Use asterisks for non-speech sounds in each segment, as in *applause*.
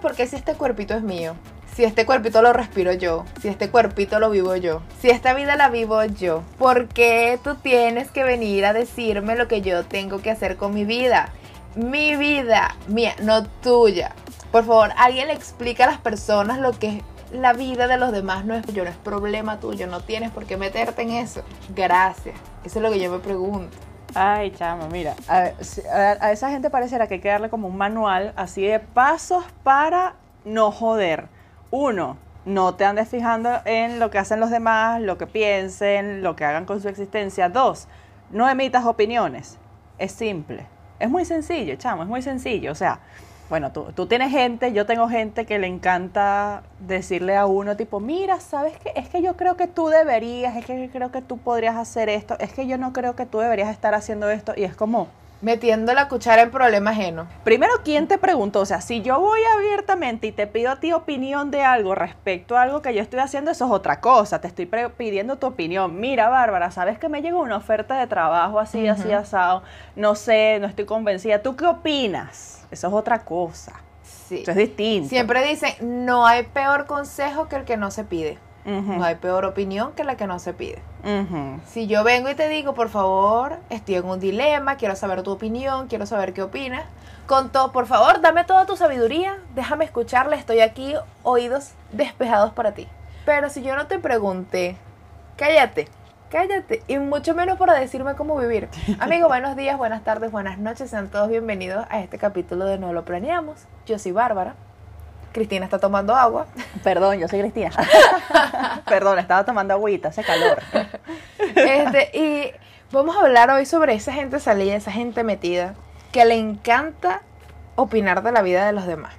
porque si este cuerpito es mío, si este cuerpito lo respiro yo, si este cuerpito lo vivo yo, si esta vida la vivo yo, ¿por qué tú tienes que venir a decirme lo que yo tengo que hacer con mi vida? Mi vida, mía, no tuya. Por favor, alguien le explica a las personas lo que es la vida de los demás no es yo, no es problema tuyo, no tienes por qué meterte en eso. Gracias. Eso es lo que yo me pregunto. Ay, chamo, mira, a, esa gente pareciera que hay que darle como un manual así de pasos para no joder. Uno, no te andes fijando en lo que hacen los demás, lo que piensen, lo que hagan con su existencia. Dos, no emitas opiniones. Es simple. Es muy sencillo, chamo, es muy sencillo. O sea, bueno, tú, tú tienes gente, yo tengo gente que le encanta decirle a uno tipo, mira, ¿sabes qué? Es que yo creo que tú deberías, es que yo creo que tú podrías hacer esto, es que yo no creo que tú deberías estar haciendo esto. Y es como, Metiendo la cuchara en problema ajeno. primero, ¿quién te preguntó? O sea, si yo voy abiertamente y te pido a ti opinión de algo respecto a algo que yo estoy haciendo, eso es otra cosa. Te estoy pidiendo tu opinión. Mira, Bárbara, ¿sabes que me llegó una oferta de trabajo así, así, asado? No sé, no estoy convencida. ¿Tú qué opinas? Eso es otra cosa. Sí. Eso es distinto. Siempre dicen, no hay peor consejo que el que no se pide. No hay peor opinión que la que no se pide. Si yo vengo y te digo, por favor, estoy en un dilema, quiero saber tu opinión, quiero saber qué opinas, con todo, por favor, dame toda tu sabiduría, déjame escucharla, estoy aquí, oídos despejados para ti. Pero si yo no te pregunté, cállate, cállate, y mucho menos para decirme cómo vivir. *laughs* Amigo, buenos días, buenas tardes, buenas noches, sean todos bienvenidos a este capítulo de No lo planeamos. Yo soy Bárbara. Cristina está tomando agua. *laughs* Perdón, yo soy Cristina. *laughs* Perdón, estaba tomando agüita, hace calor. Este, y vamos a hablar hoy sobre esa gente salida, esa gente metida, que le encanta opinar de la vida de los demás.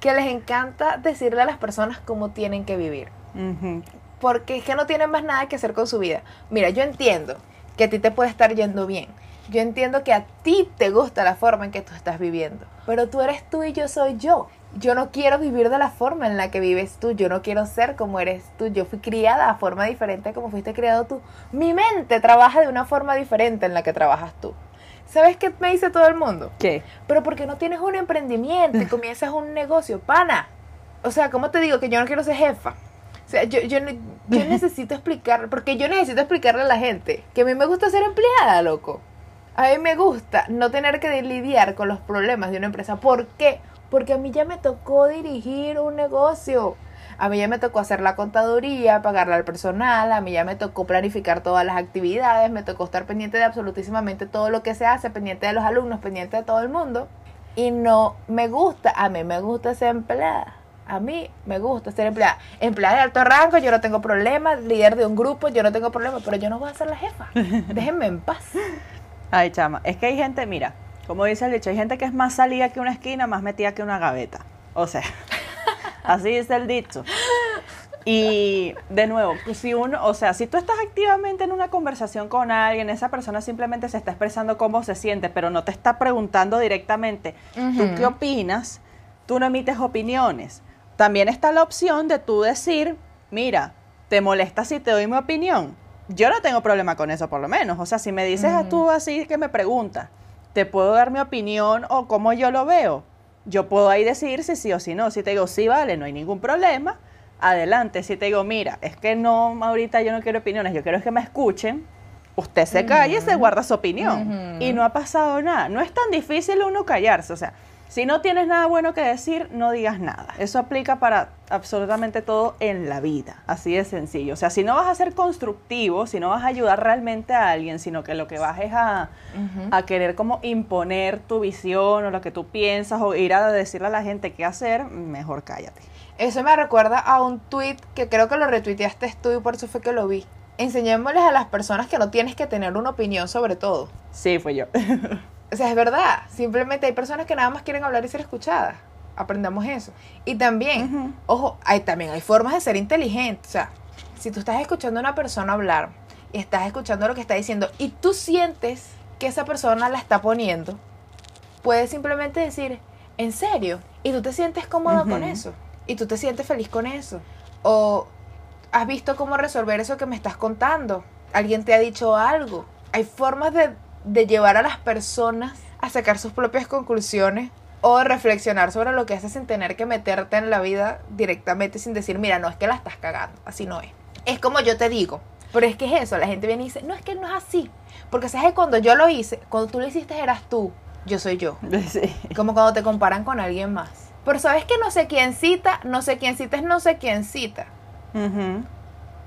Que les encanta decirle a las personas cómo tienen que vivir. Ujú. Porque es que no tienen más nada que hacer con su vida. Mira, yo entiendo que a ti te puede estar yendo bien. Yo entiendo que a ti te gusta la forma en que tú estás viviendo. Pero tú eres tú y yo soy yo. Yo no quiero vivir de la forma en la que vives tú. Yo no quiero ser como eres tú. Yo fui criada de forma diferente a como fuiste criado tú. Mi mente trabaja de una forma diferente en la que trabajas tú. ¿Sabes qué me dice todo el mundo? ¿Qué? Pero porque no tienes un emprendimiento y comienzas un negocio, pana. O sea, ¿cómo te digo que yo no quiero ser jefa? O sea, yo, yo, yo *laughs* necesito explicar, porque yo necesito explicarle a la gente que a mí me gusta ser empleada, loco. A mí me gusta no tener que lidiar con los problemas de una empresa. ¿Por qué? Porque a mí ya me tocó dirigir un negocio. A mí ya me tocó hacer la contaduría, pagarle al personal, a mí ya me tocó planificar todas las actividades, me tocó estar pendiente de absolutísimamente todo lo que se hace, pendiente de los alumnos, pendiente de todo el mundo. Y no me gusta, a mí me gusta ser empleada. A mí me gusta ser empleada. Empleada de alto rango, yo no tengo problema. Líder de un grupo, yo no tengo problema. Pero yo no voy a ser la jefa. *laughs* Déjenme en paz. Ay, chama, es que hay gente, mira, como dice el dicho, hay gente que es más salida que una esquina, más metida que una gaveta. O sea, *laughs* así dice el dicho. Y de nuevo, pues, si uno, o sea, si tú estás activamente en una conversación con alguien, esa persona simplemente se está expresando cómo se siente, pero no te está preguntando directamente, ¿tú Ujú. qué opinas? Tú no emites opiniones. También está la opción de tú decir, mira, ¿te molesta si te doy mi opinión? Yo no tengo problema con eso, por lo menos. O sea, si me dices a tú así que me preguntas, ¿te puedo dar mi opinión o cómo yo lo veo? Yo puedo ahí decir si sí o si no. Si te digo, sí, vale, no hay ningún problema, adelante. Si te digo, mira, es que no, ahorita yo no quiero opiniones, yo quiero que me escuchen, usted se calla y se guarda su opinión. Y no ha pasado nada. No es tan difícil uno callarse. O sea, si no tienes nada bueno que decir, no digas nada. Eso aplica para absolutamente todo en la vida. Así de sencillo. O sea, si no vas a ser constructivo, si no vas a ayudar realmente a alguien, sino que lo que vas es a, a querer como imponer tu visión o lo que tú piensas o ir a decirle a la gente qué hacer, mejor cállate. Eso me recuerda a un tweet que creo que lo retuiteaste tú y por eso fue que lo vi. Enseñémosles a las personas que no tienes que tener una opinión sobre todo. Sí, fue yo. *laughs* O sea, es verdad. Simplemente hay personas que nada más quieren hablar y ser escuchadas. Aprendamos eso. Y también, ojo, hay, también hay formas de ser inteligente. O sea, si tú estás escuchando a una persona hablar y estás escuchando lo que está diciendo y tú sientes que esa persona la está poniendo, puedes simplemente decir, ¿en serio? Y tú te sientes cómodo con eso. Y tú te sientes feliz con eso. O has visto cómo resolver eso que me estás contando. Alguien te ha dicho algo. Hay formas de, de llevar a las personas a sacar sus propias conclusiones O reflexionar sobre lo que haces sin tener que meterte en la vida directamente sin decir, mira, no es que la estás cagando, así no es. Es como yo te digo, pero es que es eso, la gente viene y dice, no es que no es así. Porque sabes que cuando yo lo hice, cuando tú lo hiciste eras tú, yo soy yo. *laughs* Sí. Como cuando te comparan con alguien más. Pero sabes que no sé quién cita, no sé quién cita es no sé quién cita.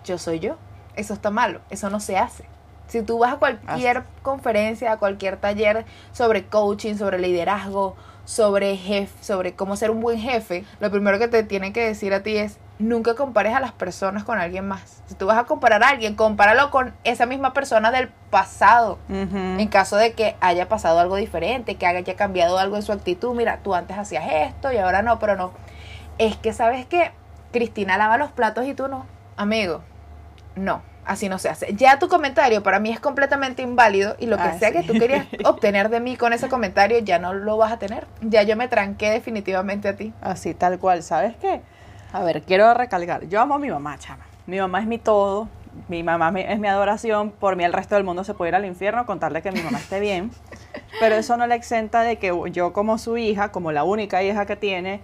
Yo soy yo. Eso está malo, eso no se hace. Si tú vas a cualquier conferencia, a cualquier taller sobre coaching, sobre liderazgo, sobre jefe, sobre cómo ser un buen jefe, lo primero que te tienen que decir a ti es nunca compares a las personas con alguien más. Si tú vas a comparar a alguien, compáralo con esa misma persona del pasado. En caso de que haya pasado algo diferente, que haya cambiado algo en su actitud, mira, tú antes hacías esto y ahora no, pero no. Es que sabes que Cristina lava los platos y tú no. Amigo, no, así no se hace. Ya tu comentario para mí es completamente inválido y lo que Ah, sea sí. que tú querías *laughs* obtener de mí con ese comentario ya no lo vas a tener. Ya yo me tranqué definitivamente a ti. Así, tal cual. ¿Sabes qué? A ver, quiero recalcar. Yo amo a mi mamá, chama. Mi mamá es mi todo. Mi mamá es mi adoración. Por mí el resto del mundo se puede ir al infierno contarle que mi mamá esté bien. Pero eso no le exenta de que yo como su hija, como la única hija que tiene,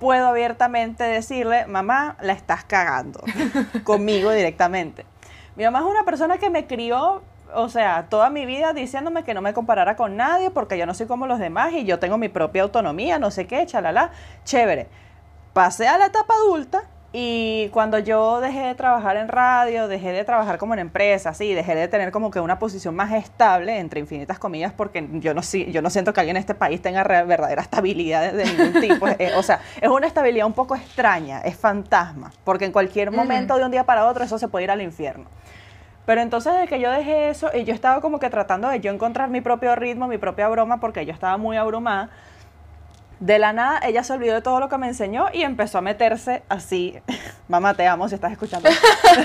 puedo abiertamente decirle, mamá, la estás cagando. *laughs* Conmigo directamente. Mi mamá es una persona que me crió, o sea, toda mi vida diciéndome que no me comparara con nadie porque yo no soy como los demás y yo tengo mi propia autonomía, no sé qué, chalala. Chévere. Pasé a la etapa adulta y cuando yo dejé de trabajar en radio, dejé de trabajar como en empresa, sí, dejé de tener como que una posición más estable, entre infinitas comillas, porque yo no, yo no siento que alguien en este país tenga verdadera estabilidad de, ningún tipo. *laughs* Eh, o sea, es una estabilidad un poco extraña, es fantasma, porque en cualquier momento de un día para otro eso se puede ir al infierno. Pero entonces desde que yo dejé eso, y yo estaba como que tratando de yo encontrar mi propio ritmo, mi propia broma, porque yo estaba muy abrumada, de la nada ella se olvidó de todo lo que me enseñó y empezó a meterse así. *laughs* Mamá, te amo si estás escuchando.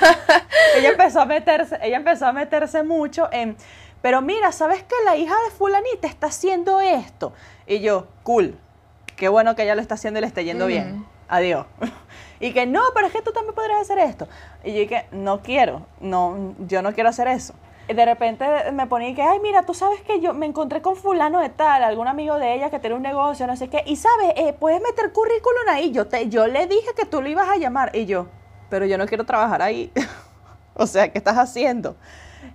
*laughs* ella empezó a meterse, ella empezó a meterse mucho en, pero mira, ¿sabes que la hija de fulanita está haciendo esto? Y yo, cool. Qué bueno que ella lo está haciendo y le está yendo bien. Adiós. *laughs* Y que no, pero es que tú también podrías hacer esto. Y yo dije, no quiero, no, yo no quiero hacer eso. De repente me ponía que, ay, mira, tú sabes que yo me encontré con fulano de tal, algún amigo de ella que tiene un negocio, no sé qué. Y sabes, eh, puedes meter currículum ahí. Yo, te, yo le dije que tú lo ibas a llamar. Y yo, pero yo no quiero trabajar ahí. *laughs* o sea, ¿qué estás haciendo?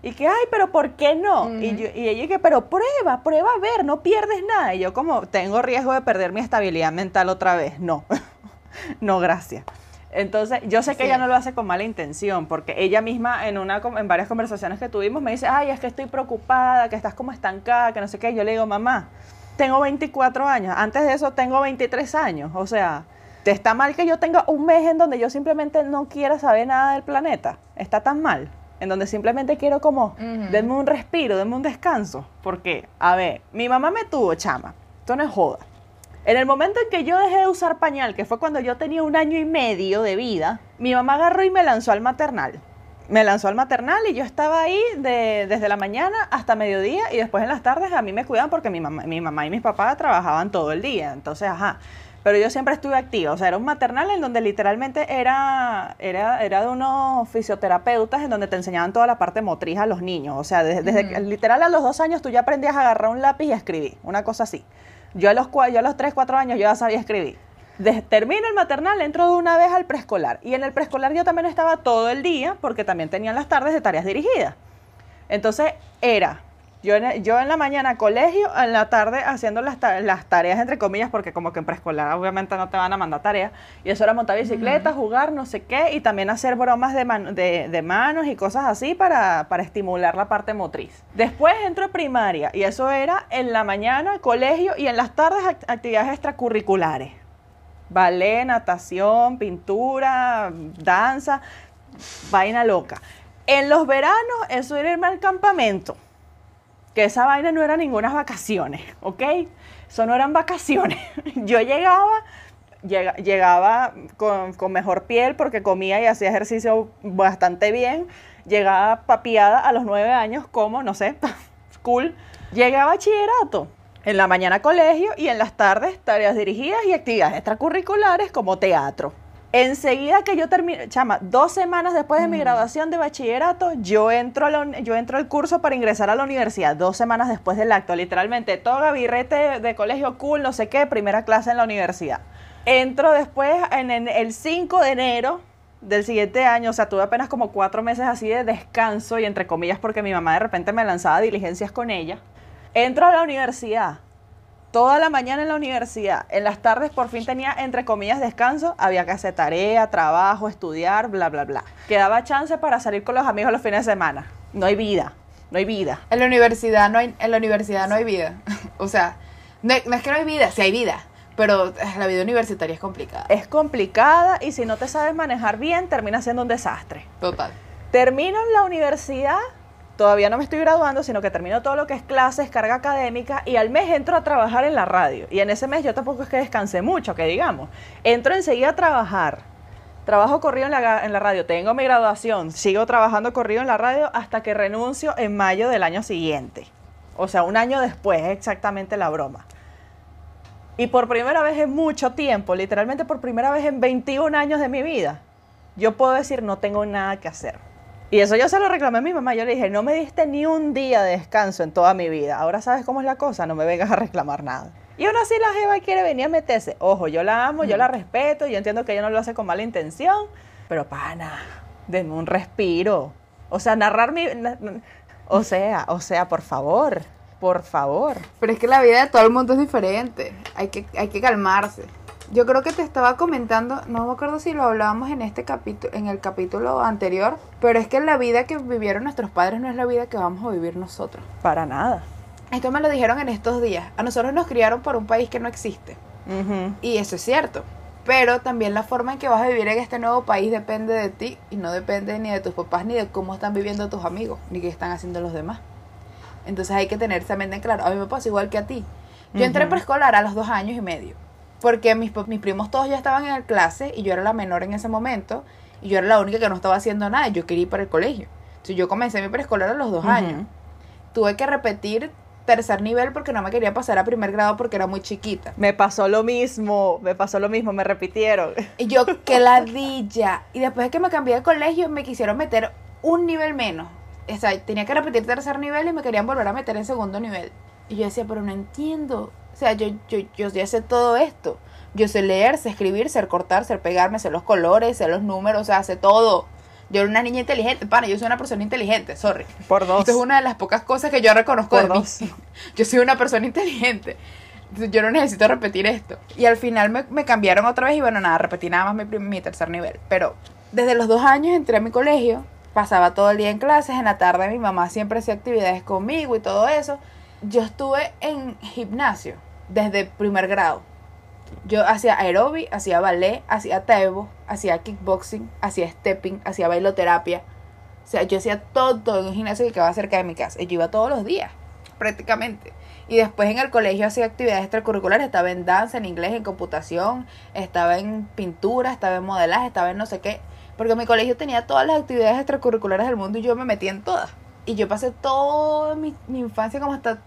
Y que, ay, pero ¿por qué no? y, yo, y ella que, pero prueba, prueba a ver, no pierdes nada. Y yo como, tengo riesgo de perder mi estabilidad mental otra vez. No, *laughs* no, gracias. Entonces, yo sé que Sí. ella no lo hace con mala intención, porque ella misma en, una, en varias conversaciones que tuvimos me dice, ay, es que estoy preocupada, que estás como estancada, que no sé qué. Yo le digo, mamá, tengo 24 años, antes de eso tengo 23 años. O sea, ¿te está mal que yo tenga un mes en donde yo simplemente no quiera saber nada del planeta? ¿Está tan mal? En donde simplemente quiero como, Ujú. denme un respiro, denme un descanso. Porque, a ver, mi mamá me tuvo, chama. Esto no es joda. En el momento en que yo dejé de usar pañal, que fue cuando yo tenía un año y medio de vida, mi mamá agarró y me lanzó al maternal. Me lanzó al maternal y yo estaba ahí de- desde la mañana hasta mediodía y después en las tardes a mí me cuidaban porque mi mamá, mi mamá y mis papás trabajaban todo el día. Entonces, ajá. Pero yo siempre estuve activa. O sea, era un maternal en donde literalmente era, era, era de unos fisioterapeutas en donde te enseñaban toda la parte motriz a los niños. O sea, desde, desde que- literal a los dos años tú ya aprendías a agarrar un lápiz y a escribir. Una cosa así. Yo a los, yo a los 3, 4 años yo ya sabía escribir. Termino el maternal, entro de una vez al preescolar. Y en el preescolar yo también estaba todo el día porque también tenían las tardes de tareas dirigidas. Entonces era yo en, yo en la mañana colegio, en la tarde haciendo las, ta- las tareas entre comillas, porque como que en preescolar obviamente no te van a mandar tareas. Y eso era montar bicicleta, jugar, no sé qué, y también hacer bromas de, man- de, de manos y cosas así para, para estimular la parte motriz. Después entro a primaria y eso era en la mañana colegio y en las tardes act- actividades extracurriculares. Ballet, natación, pintura, danza, vaina loca. En los veranos, eso era irme al campamento. Que esa vaina no era ninguna vacaciones, ¿ok? Eso no eran vacaciones. *laughs* Yo llegaba, llega- llegaba con, con mejor piel porque comía y hacía ejercicio bastante bien. Llegaba papiada a los nueve años, como, no sé, *laughs* cool. Llegaba a bachillerato. En la mañana colegio y en las tardes tareas dirigidas y actividades extracurriculares como teatro. Enseguida que yo termino, chama, dos semanas después de mi graduación de bachillerato, yo entro, a la yo entro al curso para ingresar a la universidad, dos semanas después del acto, literalmente, toga, birrete de, de colegio cool, no sé qué, primera clase en la universidad. Entro después en, en el 5 de enero del siguiente año, o sea, tuve apenas como cuatro meses así de descanso y entre comillas porque mi mamá de repente me lanzaba diligencias con ella. Entro a la universidad, toda la mañana en la universidad. En las tardes por fin tenía, entre comillas, descanso. Había que hacer tarea, trabajo, estudiar, bla, bla, bla. Quedaba chance para salir con los amigos los fines de semana. No hay vida, no hay vida. En la universidad no hay, en la universidad no hay vida. *laughs* o sea, no, no es que no hay vida, sí hay vida. Pero eh, la vida universitaria es complicada. Es complicada y si no te sabes manejar bien, termina siendo un desastre. Total. Termino en la universidad, todavía no me estoy graduando, sino que termino todo lo que es clases, carga académica y al mes entro a trabajar en la radio. Y en ese mes yo tampoco es que descansé mucho, que digamos. Entro enseguida a trabajar. Trabajo corrido en la, en la radio, tengo mi graduación, sigo trabajando corrido en la radio hasta que renuncio en mayo del año siguiente. O sea, un año después, es exactamente la broma. Y por primera vez en mucho tiempo, literalmente por primera vez en 21 años de mi vida, yo puedo decir no tengo nada que hacer. Y eso yo se lo reclamé a mi mamá. Yo le dije, no me diste ni un día de descanso en toda mi vida. Ahora sabes cómo es la cosa, no me vengas a reclamar nada. Y aún así la Jeva quiere venir a meterse. Ojo, yo la amo, yo la respeto, yo entiendo que ella no lo hace con mala intención. Pero pana, denme un respiro. O sea, narrar mi... O sea, o sea, por favor, por favor. Pero es que la vida de todo el mundo es diferente. Hay que, hay que calmarse. Yo creo que te estaba comentando, no me acuerdo si lo hablábamos en este capítulo, en el capítulo anterior, pero es que la vida que vivieron nuestros padres no es la vida que vamos a vivir nosotros. Para nada. Esto me lo dijeron en estos días. A nosotros nos criaron por un país que no existe. Y eso es cierto. Pero también la forma en que vas a vivir en este nuevo país depende de ti y no depende ni de tus papás ni de cómo están viviendo tus amigos ni qué están haciendo los demás. Entonces hay que tener esa mente en claro. A mí me pasa igual que a ti. Yo entré preescolar a los dos años y medio. Porque mis, mis primos todos ya estaban en el clase y yo era la menor en ese momento. Y yo era la única que no estaba haciendo nada. Yo quería ir para el colegio. Entonces yo comencé mi preescolar a los dos años. Tuve que repetir tercer nivel porque no me quería pasar a primer grado porque era muy chiquita. Me pasó lo mismo, me pasó lo mismo, me repitieron. Y yo, *laughs* qué ladilla. Y después de que me cambié de colegio, me quisieron meter un nivel menos. O sea, tenía que repetir tercer nivel y me querían volver a meter en segundo nivel. Y yo decía, pero no entiendo. O sea, yo, yo, yo ya sé todo esto. Yo sé leer, sé escribir, sé cortar, sé pegarme, sé los colores, sé los números, o sea, sé todo. Yo era una niña inteligente, pana, yo soy una persona inteligente, sorry. Por dos. Esto es una de las pocas cosas que yo reconozco Por de mí. dos. *laughs* Yo soy una persona inteligente. Yo no necesito repetir esto. Y al final me, me cambiaron otra vez y bueno, nada, repetí nada más mi, mi tercer nivel. Pero desde los dos años entré a mi colegio, pasaba todo el día en clases, en la tarde mi mamá siempre hacía actividades conmigo y todo eso. Yo estuve en gimnasio desde primer grado. Yo hacía aerobi, hacía ballet, hacía taibo, hacía kickboxing, hacía stepping, hacía bailoterapia. O sea, yo hacía todo en un gimnasio que quedaba cerca de mi casa. Y yo iba todos los días, prácticamente. Y después en el colegio hacía actividades extracurriculares. Estaba en danza, en inglés, en computación. Estaba en pintura, estaba en modelaje, estaba en no sé qué. Porque mi colegio tenía todas las actividades extracurriculares del mundo y yo me metí en todas. Y yo pasé toda mi infancia como hasta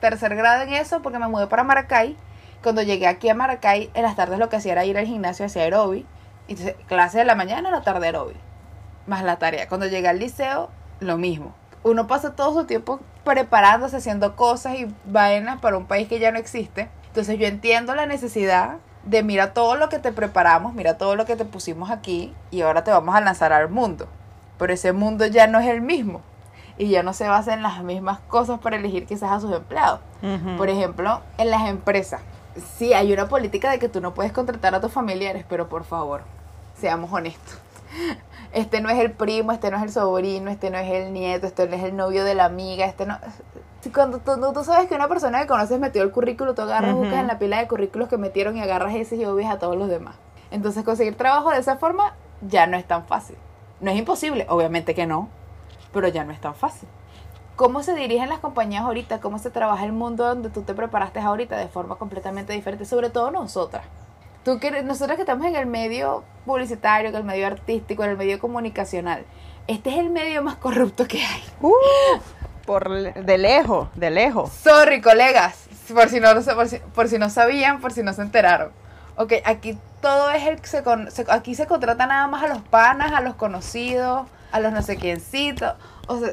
tercer grado en eso porque me mudé para Maracay. Cuando llegué aquí a Maracay, en las tardes lo que hacía era ir al gimnasio hacia aerobi. Entonces, clase de la mañana, la tarde aerobi. Más la tarea. Cuando llegué al liceo, lo mismo. Uno pasa todo su tiempo preparándose, haciendo cosas y vainas para un país que ya no existe. Entonces yo entiendo la necesidad de mira todo lo que te preparamos, mira todo lo que te pusimos aquí y ahora te vamos a lanzar al mundo. Pero ese mundo ya no es el mismo y ya no se basa en las mismas cosas para elegir quizás a sus empleados. Por ejemplo, en las empresas, sí hay una política de que tú no puedes contratar a tus familiares, pero por favor, seamos honestos. *laughs* Este no es el primo, este no es el sobrino, este no es el nieto, este no es el novio de la amiga, este no... Cuando tú, tú- sabes que una persona que conoces metió el currículo, tú agarras, buscas en la pila de currículos que metieron y agarras ese y obvias a todos los demás. Entonces conseguir trabajo de esa forma ya no es tan fácil. No es imposible, obviamente que no, pero ya no es tan fácil. ¿Cómo se dirigen las compañías ahorita? ¿Cómo se trabaja el mundo donde tú te preparaste ahorita de forma completamente diferente? Sobre todo nosotras. Tú que, nosotras que estamos en el medio publicitario, en el medio artístico, en el medio comunicacional. Este es el medio más corrupto que hay. Uh, por de lejos, de lejos. Sorry, colegas, por si no, por si, por si no sabían, por si no se enteraron. Ok, aquí todo es el que se, con- se- aquí se contrata nada más a los panas, a los conocidos, a los no sé quiéncitos. O sea,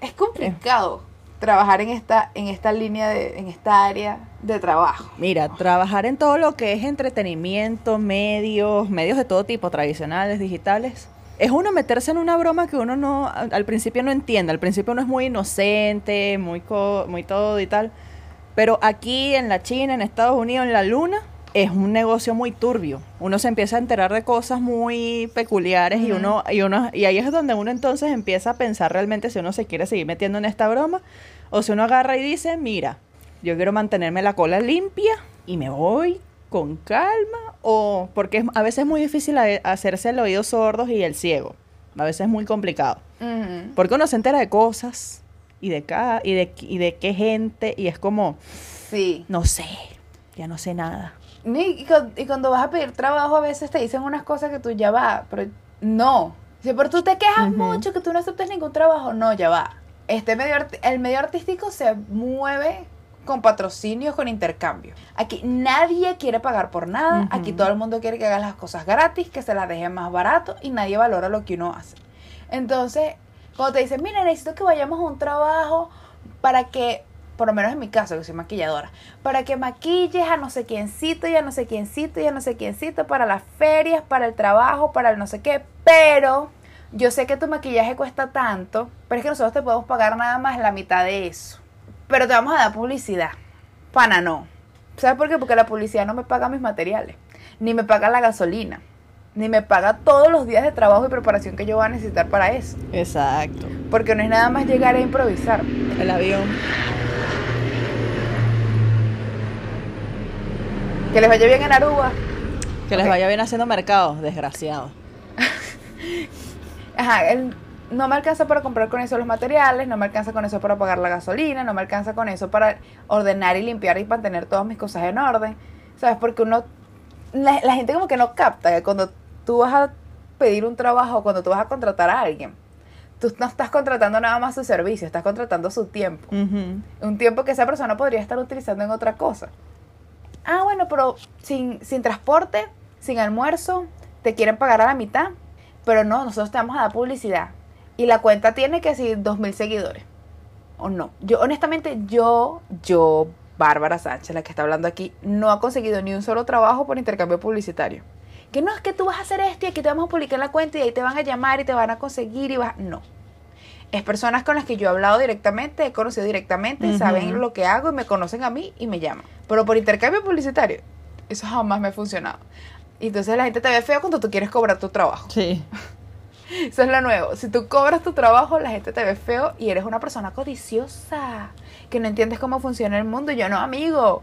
es complicado trabajar en esta, en esta línea de, en esta área de trabajo. Mira, trabajar en todo lo que es entretenimiento, medios, medios de todo tipo, tradicionales, digitales. Es uno meterse en una broma que uno no, al principio no entiende. Al principio uno es muy inocente, muy, co- muy todo y tal. Pero aquí en la China, en Estados Unidos, en la Luna, es un negocio muy turbio. Uno se empieza a enterar de cosas muy peculiares y uno, y uno, y ahí es donde uno entonces empieza a pensar realmente si uno se quiere seguir metiendo en esta broma o si uno agarra y dice, mira, yo quiero mantenerme la cola limpia y me voy con calma o porque a veces es muy difícil hacerse el oído sordos y el ciego. A veces es muy complicado. Porque uno se entera de cosas y de cada y de, y de qué gente y es como, Sí. no sé, ya no sé nada. Ni- Y, y cuando vas a pedir trabajo a veces te dicen unas cosas que tú ya va, pero no. Dice, pero tú te quejas mucho que tú no aceptas ningún trabajo. No, ya va. Este medio el medio artístico se mueve con patrocinios, con intercambio. Aquí nadie quiere pagar por nada. Aquí todo el mundo quiere que hagas las cosas gratis, que se las dejen más barato y nadie valora lo que uno hace. Entonces, cuando te dicen, mira, necesito que vayamos a un trabajo para que, por lo menos en mi caso, que soy maquilladora, para que maquilles a no sé quiéncito y a no sé quiéncito y a no sé quiéncito para las ferias, para el trabajo, para el no sé qué, pero yo sé que tu maquillaje cuesta tanto, pero es que nosotros te podemos pagar nada más la mitad de eso. Pero te vamos a dar publicidad. Pana no. ¿Sabes por qué? Porque la publicidad no me paga mis materiales, ni me paga la gasolina, ni me paga todos los días de trabajo y preparación que yo voy a necesitar para eso. Exacto. Porque no es nada más llegar a improvisar. El avión. Que les vaya bien en Aruba. Que les vaya bien haciendo mercado, desgraciado. *laughs* Ajá, el- no me alcanza para comprar con eso los materiales, no me alcanza con eso para pagar la gasolina, no me alcanza con eso para ordenar y limpiar y mantener todas mis cosas en orden. ¿Sabes? Porque uno, la, la gente como que no capta que cuando tú vas a pedir un trabajo, cuando tú vas a contratar a alguien, tú no estás contratando nada más su servicio, estás contratando su tiempo. Ujú. Un tiempo que esa persona podría estar utilizando en otra cosa. Ah, bueno, pero sin, sin transporte, sin almuerzo, te quieren pagar a la mitad. Pero no, nosotros te vamos a dar publicidad. Y la cuenta tiene que dos mil seguidores. O no. Yo, honestamente, yo, yo, Bárbara Sánchez, la que está hablando aquí, no ha conseguido ni un solo trabajo por intercambio publicitario. Que no es que tú vas a hacer esto y aquí te vamos a publicar la cuenta y ahí te van a llamar y te van a conseguir y vas. No es personas con las que yo he hablado directamente, he conocido directamente, Ujú. saben lo que hago y me conocen a mí y me llaman. Pero por intercambio publicitario, eso jamás me ha funcionado. Y entonces la gente te ve feo cuando tú quieres cobrar tu trabajo. Sí. *laughs* Eso es lo nuevo. Si tú cobras tu trabajo, la gente te ve feo y eres una persona codiciosa, que no entiendes cómo funciona el mundo. Yo no, amigo.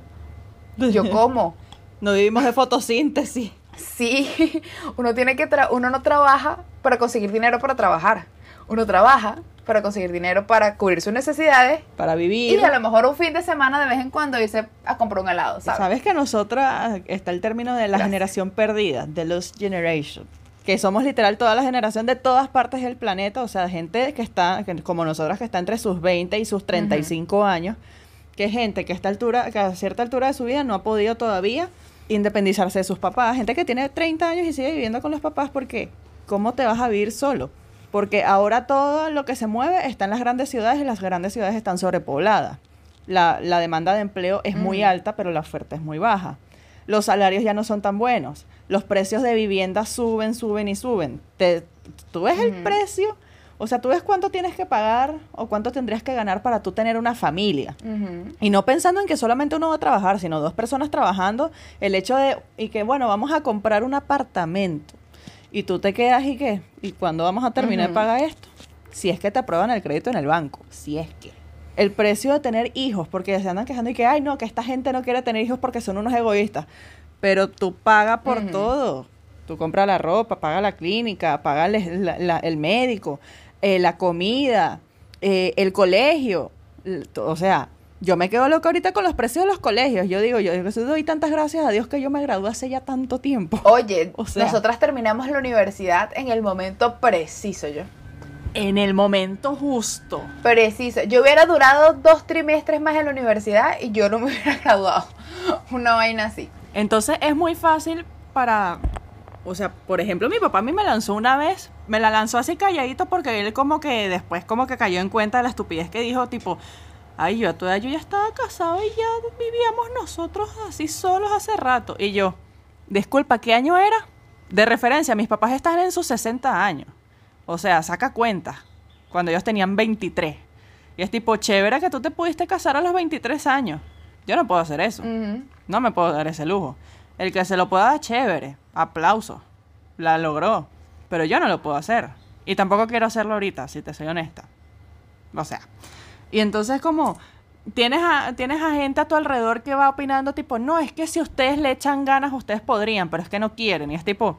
Yo *laughs* como. No vivimos de fotosíntesis. Sí, *laughs* uno tiene que tra- uno no trabaja para conseguir dinero para trabajar. Uno trabaja para conseguir dinero para cubrir sus necesidades Para vivir. y a lo mejor un fin de semana de vez en cuando irse a comprar un helado, ¿sabes? ¿Sabes que nosotras está el término de la Gracias. generación perdida, de los generation? Que somos literal toda la generación de todas partes del planeta, o sea, gente que está, que- como nosotras, que está entre sus 20 y sus 35 años, que gente que a, esta altura, que a cierta altura de su vida no ha podido todavía independizarse de sus papás, gente que tiene 30 años y sigue viviendo con los papás porque ¿cómo te vas a vivir solo? Porque ahora todo lo que se mueve está en las grandes ciudades y las grandes ciudades están sobrepobladas. La, la demanda de empleo es muy Ujú. alta, pero la oferta es muy baja. Los salarios ya no son tan buenos. Los precios de vivienda suben, suben y suben. Te, ¿Tú ves el precio? O sea, tú ves cuánto tienes que pagar o cuánto tendrías que ganar para tú tener una familia. Y no pensando en que solamente uno va a trabajar, sino dos personas trabajando, el hecho de, y que bueno, vamos a comprar un apartamento. Y tú te quedas y qué, y cuándo vamos a terminar de pagar esto. Si es que te aprueban el crédito en el banco, si es que. El precio de tener hijos, porque se andan quejando y que, ay, no, que esta gente no quiere tener hijos porque son unos egoístas. Pero tú pagas por todo. Tú compras la ropa, pagas la clínica, pagas la- la- el médico, eh, la comida, eh, el colegio. O sea, yo me quedo loca ahorita con los precios de los colegios. Yo digo, yo, yo doy tantas gracias a Dios que yo me gradué hace ya tanto tiempo. Oye, *laughs* O sea- nosotras terminamos la universidad en el momento preciso, yo. En el momento justo. Preciso. Yo hubiera durado dos trimestres más en la universidad y yo no me hubiera *laughs* graduado. Una vaina así. Entonces es muy fácil para, o sea, por ejemplo, mi papá a mí me lanzó una vez, me la lanzó así calladito porque él como que después como que cayó en cuenta de la estupidez que dijo, tipo, ay, yo a tu edad yo ya estaba casado y ya vivíamos nosotros así solos hace rato. Y yo, disculpa, ¿qué año era? De referencia, mis papás están en sus 60 años. O sea, saca cuenta, cuando ellos tenían 23. Y es tipo, chévere que tú te pudiste casar a los 23 años. Yo no puedo hacer eso. No me puedo dar ese lujo. El que se lo pueda dar, chévere. Aplauso. La logró. Pero yo no lo puedo hacer. Y tampoco quiero hacerlo ahorita, si te soy honesta. O sea. Y entonces como tienes a, tienes a gente a tu alrededor que va opinando tipo, no, es que si ustedes le echan ganas, ustedes podrían, pero es que no quieren. Y es tipo,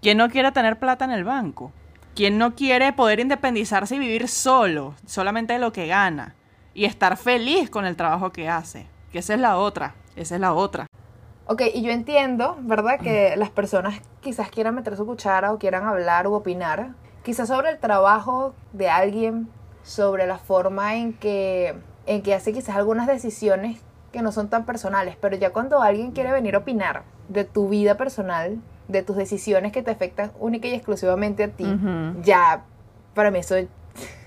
¿quién no quiere tener plata en el banco? ¿Quién no quiere poder independizarse y vivir solo, solamente de lo que gana? Y estar feliz con el trabajo que hace. Que esa es la otra. Esa es la otra. Ok, y yo entiendo, ¿verdad? Que las personas quizás quieran meter su cuchara o quieran hablar o opinar, quizás sobre el trabajo de alguien, sobre la forma en que, en que hace quizás algunas decisiones que no son tan personales, pero ya cuando alguien quiere venir a opinar de tu vida personal, de tus decisiones que te afectan única y exclusivamente a ti, ya, para mí eso,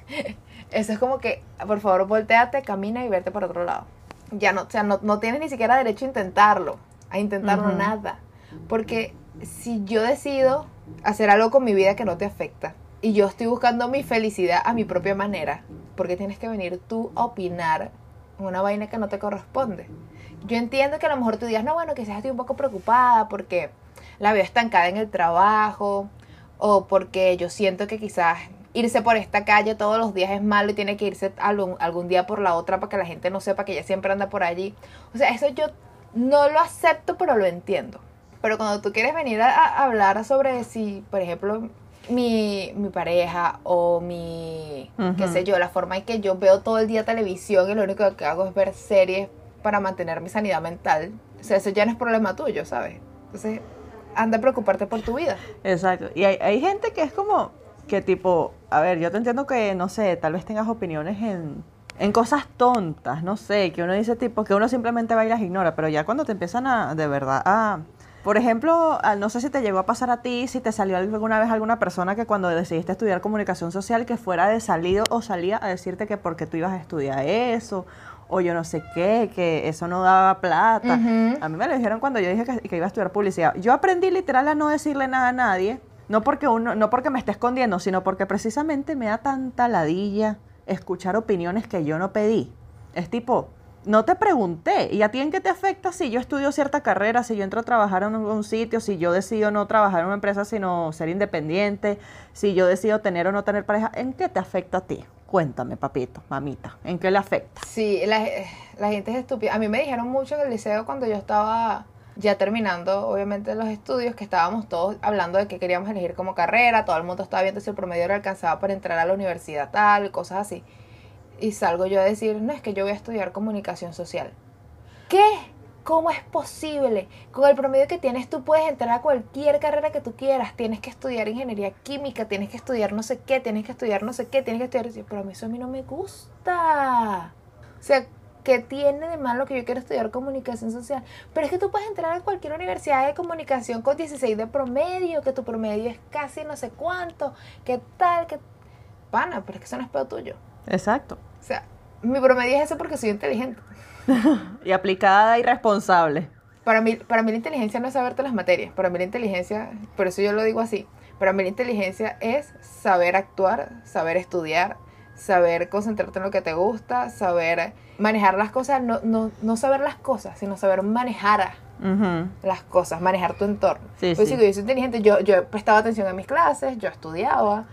*laughs* eso es como que, por favor, volteate, camina y vete para otro lado. Ya no, o sea, no, no tienes ni siquiera derecho a intentarlo, a intentarlo nada. Porque si yo decido hacer algo con mi vida que no te afecta y yo estoy buscando mi felicidad a mi propia manera, porque tienes que venir tú a opinar una vaina que no te corresponde? Yo entiendo que a lo mejor tú digas, no, bueno, quizás estoy un poco preocupada porque la veo estancada en el trabajo o porque yo siento que quizás irse por esta calle todos los días es malo y tiene que irse algún, algún día por la otra para que la gente no sepa que ella siempre anda por allí. O sea, eso yo no lo acepto, pero lo entiendo. Pero cuando tú quieres venir a, a hablar sobre si, por ejemplo, mi, mi pareja o mi, qué sé yo, la forma en que yo veo todo el día televisión y lo único que hago es ver series para mantener mi sanidad mental, o sea, eso ya no es problema tuyo, ¿sabes? Entonces, anda a preocuparte por tu vida. Exacto. Y hay, hay gente que es como que tipo, a ver, yo te entiendo que, no sé, tal vez tengas opiniones en, en cosas tontas, no sé, que uno dice tipo, que uno simplemente va y las ignora, pero ya cuando te empiezan a, de verdad, a... Por ejemplo, a- no sé si te llegó a pasar a ti, si te salió alguna vez alguna persona que cuando decidiste estudiar comunicación social que fuera de salido o salía a decirte que porque tú ibas a estudiar eso o yo no sé qué, que eso no daba plata. A mí me lo dijeron cuando yo dije que, que iba a estudiar publicidad. Yo aprendí literal a no decirle nada a nadie, no porque uno, no porque me esté escondiendo, sino porque precisamente me da tanta ladilla escuchar opiniones que yo no pedí. Es tipo, no te pregunté, ¿y a ti en qué te afecta si yo estudio cierta carrera, si yo entro a trabajar en un, sitio, si yo decido no trabajar en una empresa, sino ser independiente, si yo decido tener o no tener pareja? ¿En qué te afecta a ti? Cuéntame, papito, mamita, ¿en qué le afecta? Sí, la, gente es estúpida. A mí me dijeron mucho en el liceo cuando yo estaba ya terminando, obviamente, los estudios, que estábamos todos hablando de qué queríamos elegir como carrera, todo el mundo estaba viendo si el promedio le alcanzaba para entrar a la universidad tal, cosas así. Y salgo yo a decir, no, es que yo voy a estudiar comunicación social. ¿Qué? ¿Cómo es posible? Con el promedio que tienes tú puedes entrar a cualquier carrera que tú quieras. Tienes que estudiar ingeniería química, tienes que estudiar no sé qué, tienes que estudiar no sé qué, tienes que estudiar... Pero a mí eso a mí no me gusta. O sea, ¿qué tiene de malo que yo quiera estudiar comunicación social? Pero es que tú puedes entrar a cualquier universidad de comunicación con 16 de promedio, que tu promedio es casi no sé cuánto, qué tal, qué... Pana, pero es que eso no es pedo tuyo. Exacto. O sea, mi promedio es ese porque soy inteligente. *laughs* Y aplicada y responsable. Para mí, para mí la inteligencia no es saberte las materias. Para mí la inteligencia, por eso yo lo digo así, para mí la inteligencia es saber actuar, saber estudiar, saber concentrarte en lo que te gusta, saber manejar las cosas, no, no, no saber las cosas, sino saber manejar las cosas, manejar tu entorno. Sí, pues sí. digo, yo soy inteligente, yo, yo prestaba atención a mis clases, yo estudiaba,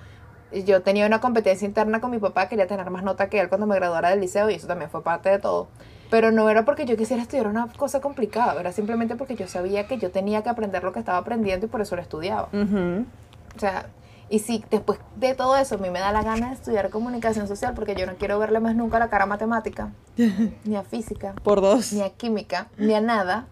yo tenía una competencia interna con mi papá, quería tener más nota que él cuando me graduara del liceo y eso también fue parte de todo. Pero no era porque yo quisiera estudiar una cosa complicada, era simplemente porque yo sabía que yo tenía que aprender lo que estaba aprendiendo y por eso lo estudiaba. O sea, y si después de todo eso a mí me da la gana de estudiar comunicación social porque yo no quiero verle más nunca la cara a matemática, *laughs* ni a física, Por dos. ni a química, ni a nada,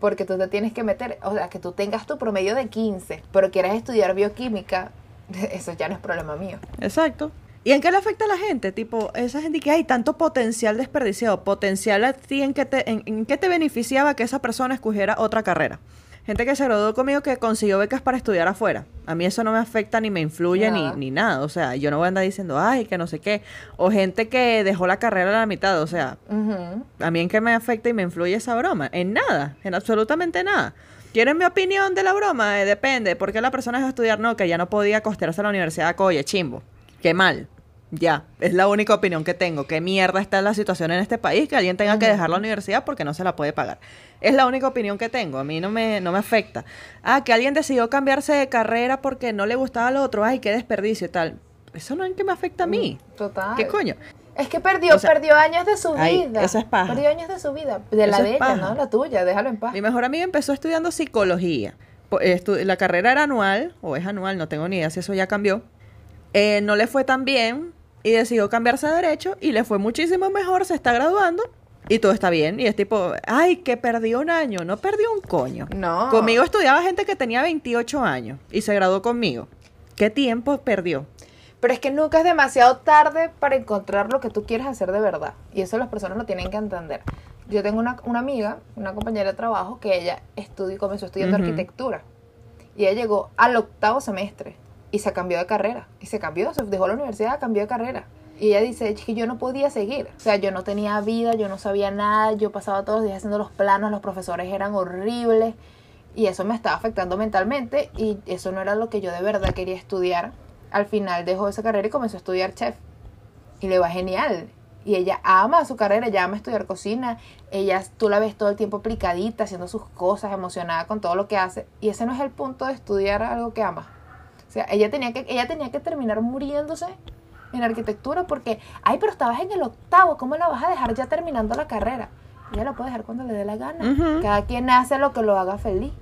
porque tú te tienes que meter, o sea, que tú tengas tu promedio de 15, pero quieras estudiar bioquímica, *laughs* eso ya no es problema mío. Exacto. ¿Y en qué le afecta a la gente? Tipo, esa gente que hay tanto potencial desperdiciado, potencial a ti en qué te, en, en qué te beneficiaba que esa persona escogiera otra carrera. Gente que se graduó conmigo que consiguió becas para estudiar afuera. A mí eso no me afecta ni me influye ni, Nada. ni nada. O sea, yo no voy a andar diciendo, ay, que no sé qué. O gente que dejó la carrera a la mitad. O sea. ¿A mí en qué me afecta y me influye esa broma? En nada, en absolutamente nada. ¿Quieren mi opinión de la broma? Eh, depende. ¿Por qué la persona dejó de estudiar? No, que ya no podía costearse a la universidad. Oye, chimbo. Qué mal. Ya, es la única opinión que tengo. Qué mierda está la situación en este país que alguien tenga que dejar la universidad porque no se la puede pagar. Es la única opinión que tengo. A mí no me, no me afecta. Ah, que alguien decidió cambiarse de carrera porque no le gustaba lo otro. Ay, qué desperdicio y tal. Eso no es que me afecta a mí. Total. ¿Qué coño? Es que perdió, O sea, perdió años de su ay, vida. eso es paja. Perdió años de su vida. De la Eso de ella, paja. no la tuya. Déjalo en paz. Mi mejor amiga empezó estudiando psicología. La carrera era anual, o es anual, no tengo ni idea si eso ya cambió. Eh, no le fue tan bien y decidió cambiarse a derecho y le fue muchísimo mejor, se está graduando y todo está bien. Y es tipo, ay, que perdió un año, no perdió un coño. No. Conmigo estudiaba gente que tenía 28 años y se graduó conmigo. ¿Qué tiempo perdió? Pero es que nunca es demasiado tarde para encontrar lo que tú quieres hacer de verdad. Y eso las personas lo tienen que entender. Yo tengo una, una amiga, una compañera de trabajo, que ella estudió, comenzó estudiando arquitectura. Y ella llegó al octavo semestre y se cambió de carrera. Y se cambió, se dejó la universidad, cambió de carrera. Y ella dice "Es que yo no podía seguir. O sea, yo no tenía vida, yo no sabía nada, yo pasaba todos los días haciendo los planos, los profesores eran horribles. Y eso me estaba afectando mentalmente y eso no era lo que yo de verdad quería estudiar. Al final dejó esa carrera y comenzó a estudiar chef. Y le va genial. Y ella ama su carrera, ella ama estudiar cocina. Ella, tú la ves todo el tiempo aplicadita, haciendo sus cosas, emocionada con todo lo que hace. Y ese no es el punto de estudiar algo que ama. O sea, ella tenía que, ella tenía que terminar muriéndose en arquitectura porque, ay, pero estabas en el octavo, ¿cómo la vas a dejar ya terminando la carrera? Ella la puede dejar cuando le dé la gana. Cada quien hace lo que lo haga feliz.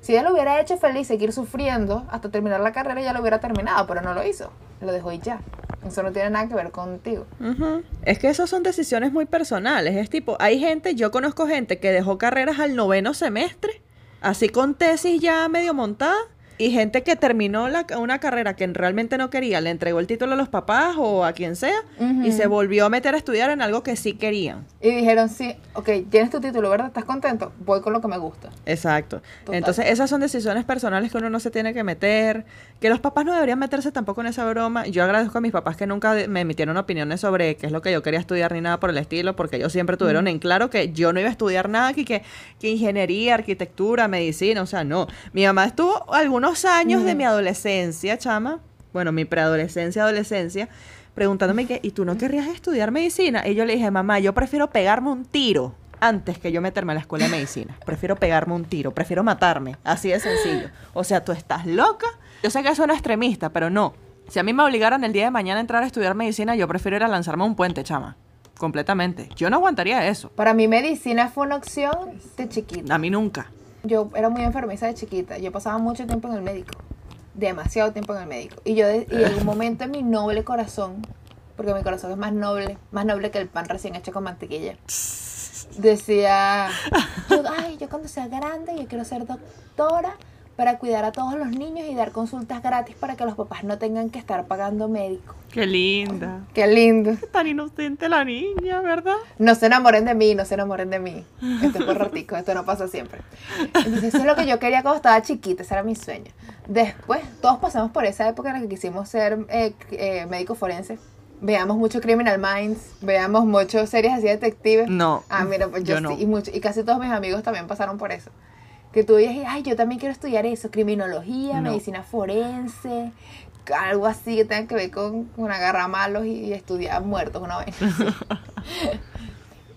Si ella lo hubiera hecho feliz, seguir sufriendo hasta terminar la carrera, ya lo hubiera terminado, pero no lo hizo. Lo dejó y ya. Eso no tiene nada que ver contigo. Ujú. Es que esas son decisiones muy personales. Es tipo, hay gente, yo conozco gente que dejó carreras al noveno semestre, así con tesis ya medio montada, y gente que terminó la- una carrera que realmente no quería, le entregó el título a los papás o a quien sea, y se volvió a meter a estudiar en algo que sí querían. Y dijeron, sí, ok, tienes tu título, ¿verdad? ¿Estás contento? Voy con lo que me gusta. Exacto. Total. Entonces, esas son decisiones personales que uno no se tiene que meter, que los papás no deberían meterse tampoco en esa broma. Yo agradezco a mis papás que nunca me emitieron opiniones sobre qué es lo que yo quería estudiar ni nada por el estilo, porque ellos siempre tuvieron en claro que yo no iba a estudiar nada que, que, que ingeniería, arquitectura, medicina, o sea, no. Mi mamá estuvo algunos años de mi adolescencia, chama, bueno, mi preadolescencia, adolescencia, preguntándome que, ¿y tú no querrías estudiar medicina? Y yo le dije, mamá, yo prefiero pegarme un tiro antes que yo meterme a la escuela de medicina. Prefiero pegarme un tiro, prefiero matarme, así de sencillo. O sea, tú estás loca. Yo sé que suena extremista, pero no. Si a mí me obligaran el día de mañana a entrar a estudiar medicina, yo prefiero ir a lanzarme a un puente, chama. Completamente. Yo no aguantaría eso. Para mí medicina fue una opción de chiquita. A mí nunca. Yo era muy enfermiza de chiquita. Yo pasaba mucho tiempo en el médico. Demasiado tiempo en el médico. Y yo y en un momento en mi noble corazón, porque mi corazón es más noble, más noble que el pan recién hecho con mantequilla. Decía, ay, yo cuando sea grande, yo quiero ser doctora para cuidar a todos los niños y dar consultas gratis para que los papás no tengan que estar pagando médico. Qué linda. Qué lindo. Tan inocente la niña, ¿verdad? No se enamoren de mí, no se enamoren de mí. Esto es por ratico, esto no pasa siempre. Entonces, eso es lo que yo quería cuando estaba chiquita, ese era mi sueño. Después, todos pasamos por esa época en la que quisimos ser eh, eh, médicos forenses. Veamos mucho Criminal Minds, veamos mucho series así de detectives. No, Ah, mira, pues yo, yo no. sí, y, mucho, y casi todos mis amigos también pasaron por eso. Que tú dices, ay, yo también quiero estudiar eso, criminología, No. medicina forense, algo así que tenga que ver con, con agarrar malos y, y estudiar muertos, una vez. *laughs*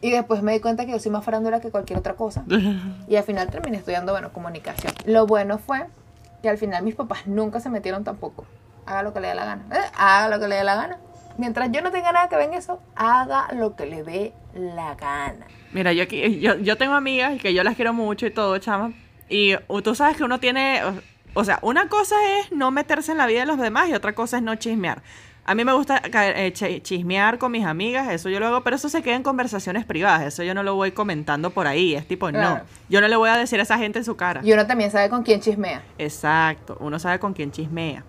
Y después me di cuenta que yo soy más farándula que cualquier otra cosa. *laughs* Y al final terminé estudiando, bueno, comunicación. Lo bueno fue que al final mis papás nunca se metieron tampoco. Haga lo que le dé la gana. Eh, Haga lo que le dé la gana. Mientras yo no tenga nada que ver en eso, haga lo que le dé la gana. Mira, yo aquí, yo, yo tengo amigas que yo las quiero mucho y todo, chama. Y tú sabes que uno tiene, o, sea, una cosa es no meterse en la vida de los demás y otra cosa es no chismear. A mí me gusta eh, chi- chismear con mis amigas, eso yo lo hago, pero eso se queda en conversaciones privadas, eso yo no lo voy comentando por ahí, es tipo, Claro. no, yo no le voy a decir a esa gente en su cara. Y uno también sabe con quién chismea. Exacto, uno sabe con quién chismea.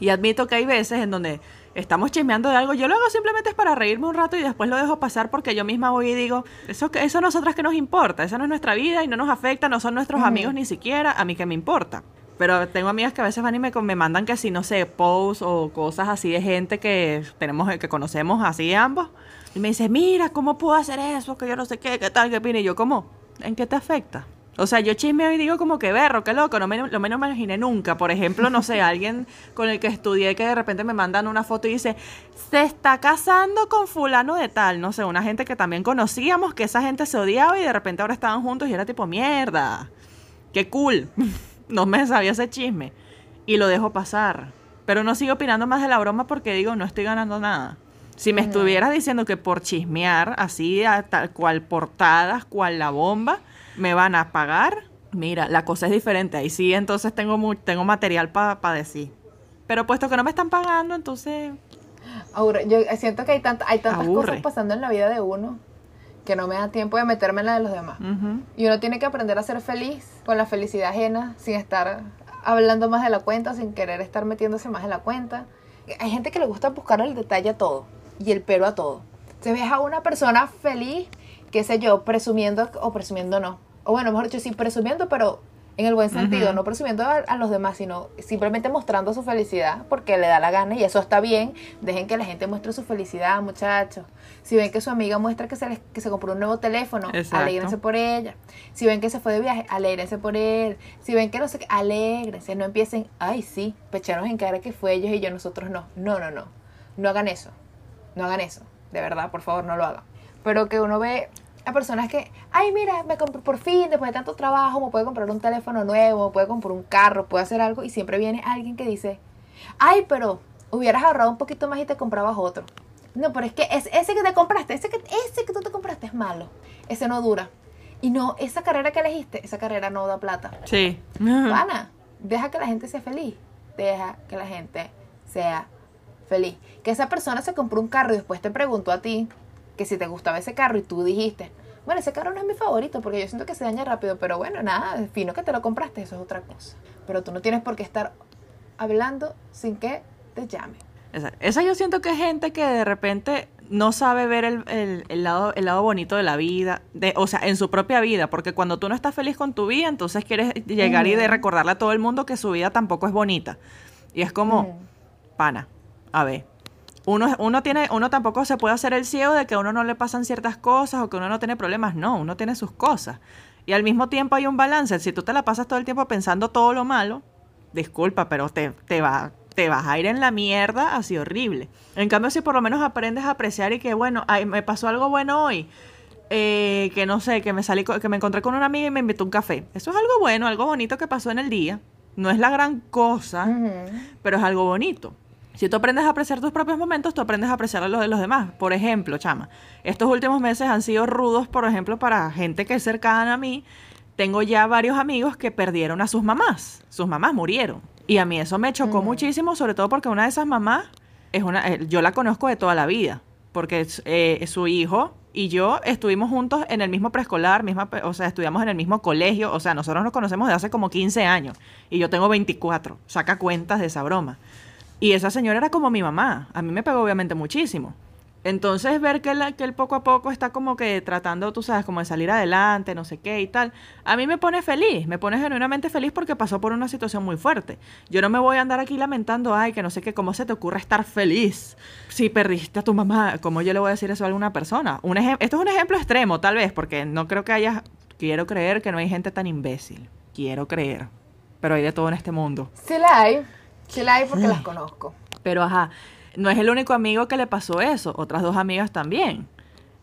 Y admito que hay veces en donde estamos chismeando de algo, yo lo hago simplemente es para reírme un rato y después lo dejo pasar porque yo misma voy y digo, eso, que- eso a nosotras que nos importa, esa no es nuestra vida y no nos afecta, no son nuestros amigos ni siquiera, a mí que me importa. Pero tengo amigas que a veces van y me, me mandan que si, no sé, posts o cosas así de gente que tenemos, que conocemos así ambos. Y me dice, mira, ¿cómo puedo hacer eso? Que yo no sé qué, qué tal, qué opina. Y yo, ¿cómo? ¿En qué te afecta? O sea, yo chismeo y digo como que berro, qué loco, no me, lo menos me imaginé nunca. Por ejemplo, no sé, *laughs* alguien con el que estudié que de repente me mandan una foto y dice, se está casando con fulano de tal. No sé, una gente que también conocíamos, que esa gente se odiaba y de repente ahora estaban juntos y era tipo, mierda, qué cool. *laughs* no me sabía ese chisme. Y lo dejo pasar. Pero no sigo opinando más de la broma porque digo, no estoy ganando nada. Si me estuvieras diciendo que por chismear, así a tal cual portadas, cual la bomba, me van a pagar, mira, la cosa es diferente. Ahí sí, entonces tengo, mu- tengo material para decir. Pero puesto que no me están pagando, entonces... Aburre. Yo siento que hay, hay tantas Aburre. cosas pasando en la vida de uno que no me da tiempo de meterme en la de los demás. Y uno tiene que aprender a ser feliz con la felicidad ajena, sin estar hablando más de la cuenta, sin querer estar metiéndose más en la cuenta. Hay gente que le gusta buscar el detalle a todo y el pero a todo. Se ve a una persona feliz, qué sé yo, presumiendo o presumiendo no. O bueno, mejor dicho, sí, presumiendo, pero en el buen sentido, no presumiendo a, a los demás, sino simplemente mostrando su felicidad porque le da la gana y eso está bien. Dejen que la gente muestre su felicidad, muchachos. Si ven que su amiga muestra que se, les- que se compró un nuevo teléfono, Exacto. alégrense por ella. Si ven que se fue de viaje, alégrense por él. Si ven que no sé qué, alégrense. No empiecen, ay, sí, pecharos en cara que fue ellos y yo, nosotros no. No, no, no. No hagan eso. No hagan eso. De verdad, por favor, no lo hagan. Pero que uno ve a personas que, ay, mira, me compré por fin, después de tanto trabajo, me puede comprar un teléfono nuevo, me puede comprar un carro, puede hacer algo. Y siempre viene alguien que dice, ay, pero hubieras ahorrado un poquito más y te comprabas otro. No, pero es que es, ese que te compraste, ese que, ese que tú te compraste es malo. Ese no dura. Y no, esa carrera que elegiste, esa carrera no da plata. Sí. Pana, deja que la gente sea feliz. Deja que la gente sea feliz. Que esa persona se compró un carro y después te preguntó a ti que si te gustaba ese carro y tú dijiste, bueno, ese carro no es mi favorito porque yo siento que se daña rápido, pero bueno, nada, fino que te lo compraste, eso es otra cosa. Pero tú no tienes por qué estar hablando sin que te llame. Esa, esa yo siento que es gente que de repente no sabe ver el, el- el lado, el lado bonito de la vida, de, o sea, en su propia vida, porque cuando tú no estás feliz con tu vida, entonces quieres llegar y de recordarle a todo el mundo que su vida tampoco es bonita. Y es como, pana, a ver, uno, uno, tiene, uno tampoco se puede hacer el ciego de que a uno no le pasan ciertas cosas o que uno no tiene problemas, no, uno tiene sus cosas. Y al mismo tiempo hay un balance, si tú te la pasas todo el tiempo pensando todo lo malo, disculpa, pero te, te, va, te vas a ir en la mierda así horrible. En cambio, si por lo menos aprendes a apreciar y que, bueno, ay, me pasó algo bueno hoy, eh, que no sé, que me salí, que me encontré con una amiga y me invitó a un café. Eso es algo bueno, algo bonito que pasó en el día. No es la gran cosa, pero es algo bonito. Si tú aprendes a apreciar tus propios momentos, tú aprendes a apreciar los de los demás. Por ejemplo, chama, estos últimos meses han sido rudos, por ejemplo, para gente que es cercana a mí. Tengo ya varios amigos que perdieron a sus mamás. Sus mamás murieron. Y a mí eso me chocó Ujú. muchísimo, sobre todo porque una de esas mamás es una, eh, yo la conozco de toda la vida, porque eh, su hijo y yo estuvimos juntos en el mismo preescolar, misma, o sea, estudiamos en el mismo colegio, o sea, nosotros nos conocemos de hace como 15 años y yo tengo 24, saca cuentas de esa broma. Y esa señora era como mi mamá, a mí me pegó obviamente muchísimo. Entonces ver que, la- que él poco a poco está como que tratando, tú sabes, como de salir adelante, no sé qué y tal, a mí me pone feliz, me pone genuinamente feliz porque pasó por una situación muy fuerte. Yo no me voy a andar aquí lamentando, ay, que no sé qué, cómo se te ocurre estar feliz si perdiste a tu mamá, ¿cómo yo le voy a decir eso a alguna persona? Un Esto es un ejemplo extremo, tal vez, porque no creo que haya, quiero creer que no hay gente tan imbécil, quiero creer, pero hay de todo en este mundo. Sí la hay, sí la hay porque las conozco. Pero ajá, no es el único amigo que le pasó eso, otras dos amigas también.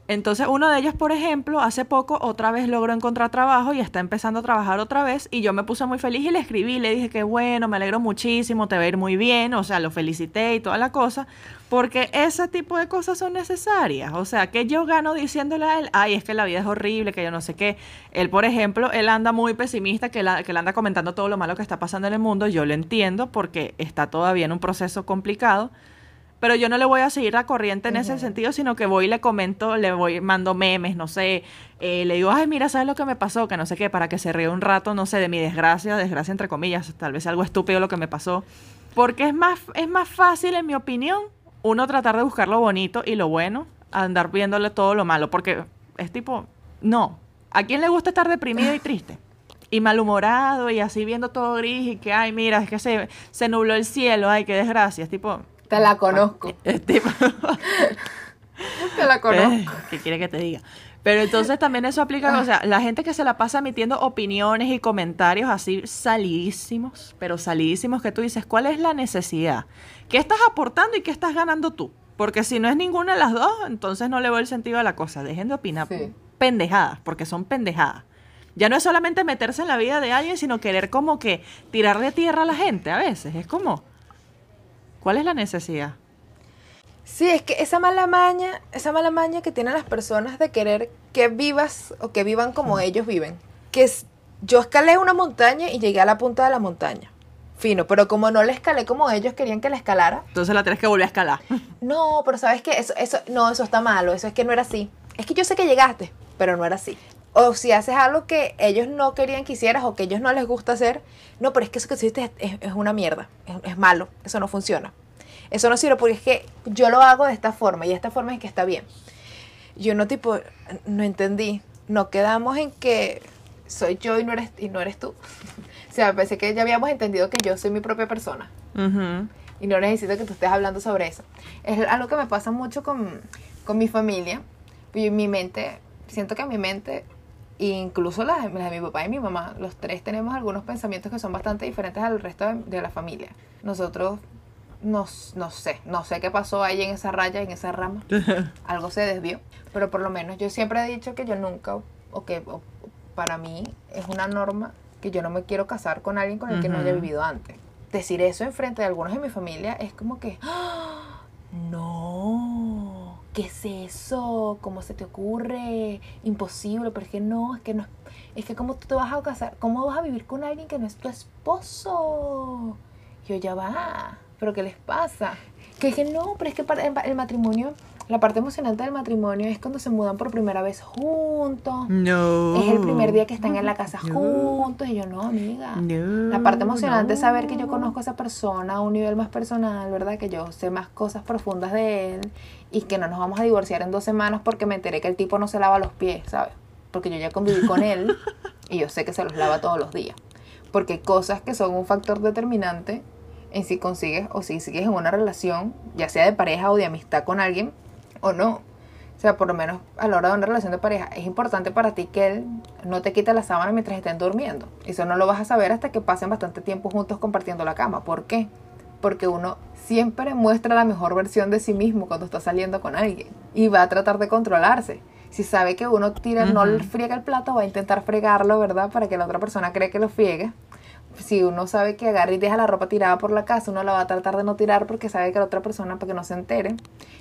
Entonces uno de ellos, por ejemplo, hace poco otra vez logró encontrar trabajo y está empezando a trabajar otra vez y yo me puse muy feliz y le escribí, le dije que bueno, me alegro muchísimo, te va a ir muy bien, o sea, lo felicité y toda la cosa, porque ese tipo de cosas son necesarias. O sea, que yo gano diciéndole a él, ay, es que la vida es horrible, que yo no sé qué. Él, por ejemplo, él anda muy pesimista, que, la- que él anda comentando todo lo malo que está pasando en el mundo, yo lo entiendo porque está todavía en un proceso complicado pero yo no le voy a seguir la corriente en ese sentido, sino que voy y le comento, le voy, mando memes, no sé, eh, le digo, ay, mira, ¿sabes lo que me pasó? Que no sé qué, para que se ríe un rato, no sé, de mi desgracia, desgracia entre comillas, tal vez algo estúpido lo que me pasó. Porque es más, es más fácil, en mi opinión, uno tratar de buscar lo bonito y lo bueno, andar viéndole todo lo malo. Porque es tipo, no. ¿A quién le gusta estar deprimido y triste? Y malhumorado y así viendo todo gris y que, ay, mira, es que se, se nubló el cielo, ay, qué desgracia. Es tipo, Te la conozco. *laughs* tipo, *laughs* Te la conozco. Eh, ¿Qué quiere que te diga? Pero entonces también eso aplica, o sea, la gente que se la pasa emitiendo opiniones y comentarios así salidísimos, pero salidísimos que tú dices, ¿cuál es la necesidad? ¿Qué estás aportando y qué estás ganando tú? Porque si no es ninguna de las dos, entonces no le veo el sentido a la cosa. Dejen de opinar Sí. pendejadas, porque son pendejadas. Ya no es solamente meterse en la vida de alguien, sino querer como que tirarle tierra a la gente a veces. Es como, ¿cuál es la necesidad? Sí, es que esa mala maña, esa mala maña que tienen las personas de querer que vivas o que vivan como ellos viven. Que es, yo escalé una montaña y llegué a la punta de la montaña. Fino, pero como no la escalé como ellos querían que la escalara, Entonces la tienes que volver a escalar. *laughs* no, pero sabes que eso, eso, no, eso está malo, eso es que no era así. Es que yo sé que llegaste, pero no era así. O si haces algo que ellos no querían que hicieras o que ellos no les gusta hacer, no, pero es que eso que hiciste es, es- una mierda, es, es malo, eso no funciona. Eso no sirve porque es que yo lo hago de esta forma y esta forma es que está bien. Yo no tipo, no entendí, no quedamos en que soy yo y no eres, y no eres tú. *laughs* o sea, pensé que ya habíamos entendido que yo soy mi propia persona Ujú. y no necesito que tú estés hablando sobre eso. Es algo que me pasa mucho con, con mi familia. Y mi mente, siento que mi mente, incluso la, de- mi papá y mi mamá, los tres tenemos algunos pensamientos que son bastante diferentes al resto de, de la familia. Nosotros, nos, no sé, no sé qué pasó ahí en esa raya, en esa rama. *laughs* Algo se desvió. Pero por lo menos yo siempre he dicho que yo nunca, o que o para mí es una norma que yo no me quiero casar con alguien con el que no haya vivido antes. Decir eso en frente de algunos de mi familia es como que, *gasps* ¡Ah! no, ¿qué es eso? ¿Cómo se te ocurre? Imposible, pero es que no, es que no, es que cómo tú te vas a casar, cómo vas a vivir con alguien que no es tu esposo. Yo ya va, pero ¿qué les pasa? Que que no, pero es que para el matrimonio, la parte emocionante del matrimonio es cuando se mudan por primera vez juntos. No. Es el primer día que están en la casa No. juntos. Y yo, no, amiga. No, La parte emocionante es saber que yo no. conozco a esa persona a un nivel más personal, ¿verdad? Que yo sé más cosas profundas de él y que no nos vamos a divorciar en dos semanas porque me enteré que el tipo no se lava los pies, ¿sabes? Porque yo ya conviví con él *laughs* y yo sé que se los lava todos los días. Porque cosas que son un factor determinante en si consigues o si sigues en una relación, ya sea de pareja o de amistad con alguien o no. O sea, por lo menos a la hora de una relación de pareja, es importante para ti que él no te quite la sábana mientras estén durmiendo. Eso no lo vas a saber hasta que pasen bastante tiempo juntos compartiendo la cama. ¿Por qué? Porque uno siempre muestra la mejor versión de sí mismo cuando está saliendo con alguien y va a tratar de controlarse. Si sabe que uno tira, no Ujú. friega el plato, va a intentar fregarlo, ¿verdad? Para que la otra persona cree que lo friegue. Si uno sabe que agarra y deja la ropa tirada por la casa, uno la va a tratar de no tirar porque sabe que la otra persona, para que no se entere.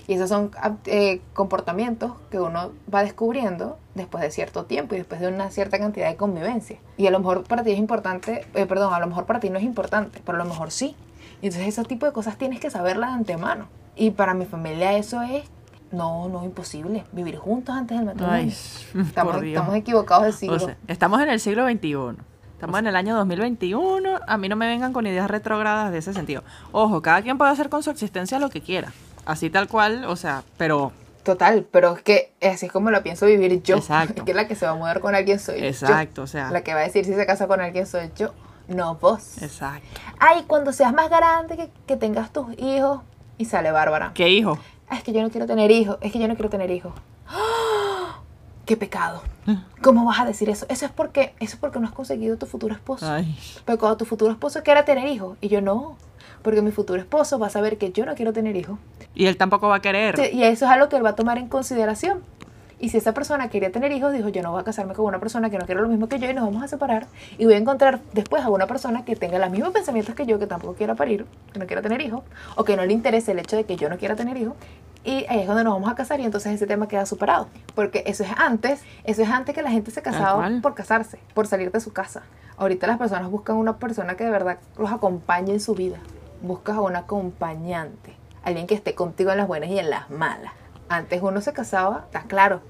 Y esos son ah, eh, comportamientos que uno va descubriendo después de cierto tiempo y después de una cierta cantidad de convivencia. Y a lo mejor para ti es importante, eh, perdón, a lo mejor para ti no es importante, pero a lo mejor sí. Y entonces ese tipo de cosas tienes que saberlas de antemano. Y para mi familia eso es, no, no, imposible. Vivir juntos antes del matrimonio. Ay, *laughs* estamos, estamos equivocados del siglo. O sea, estamos en el siglo XXI. Estamos en el año 2021. A mí no me vengan con ideas retrógradas de ese sentido. Ojo, cada quien puede hacer con su existencia lo que quiera. Así tal cual, o sea, pero Total, pero es que así es como lo pienso vivir yo. Exacto. *laughs* Es que la que se va a mudar con alguien soy yo. exacto, o sea, La que va a decir si se casa con alguien soy yo, no vos. exacto. Ay, cuando seas más grande, que, que tengas tus hijos. Y sale Bárbara. ¿Qué hijo? "Ah, es que yo no quiero tener hijos. Es que yo no quiero tener hijos. ¡Ah! ¡Qué pecado! ¿Cómo vas a decir eso? Eso es porque, eso es porque no has conseguido tu futuro esposo. Ay, Pero cuando tu futuro esposo quiera tener hijos. Y yo no. Porque mi futuro esposo va a saber que yo no quiero tener hijos. y él tampoco va a querer. Y eso es algo que él va a tomar en consideración. Y si esa persona quería tener hijos, dijo, yo no voy a casarme con una persona que no quiere lo mismo que yo y nos vamos a separar. Y voy a encontrar después a una persona que tenga los mismos pensamientos que yo, que tampoco quiera parir, que no quiera tener hijos, o que no le interese el hecho de que yo no quiera tener hijos. Y ahí es donde nos vamos a casar y entonces ese tema queda superado. Porque eso es antes, eso es antes que la gente se casaba por casarse, por salir de su casa. Ahorita las personas buscan una persona que de verdad los acompañe en su vida. Buscas a un acompañante, alguien que esté contigo en las buenas y en las malas. Antes uno se casaba, está claro.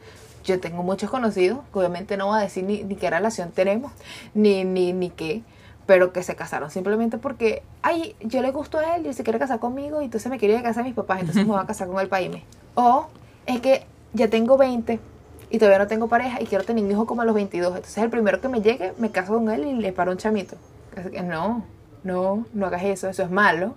Yo tengo muchos conocidos, que obviamente no voy a decir ni, ni qué relación tenemos, ni, ni, ni qué, pero que se casaron simplemente porque, ay, yo le gusto a él y él se quiere casar conmigo y entonces me quería casar a mis papás, entonces me voy a casar con el paime. O es que ya tengo 20 y todavía no tengo pareja y quiero tener un hijo como a los 22, entonces el primero que me llegue me caso con él y le paro un chamito. Así que no, no, no hagas eso, eso es malo.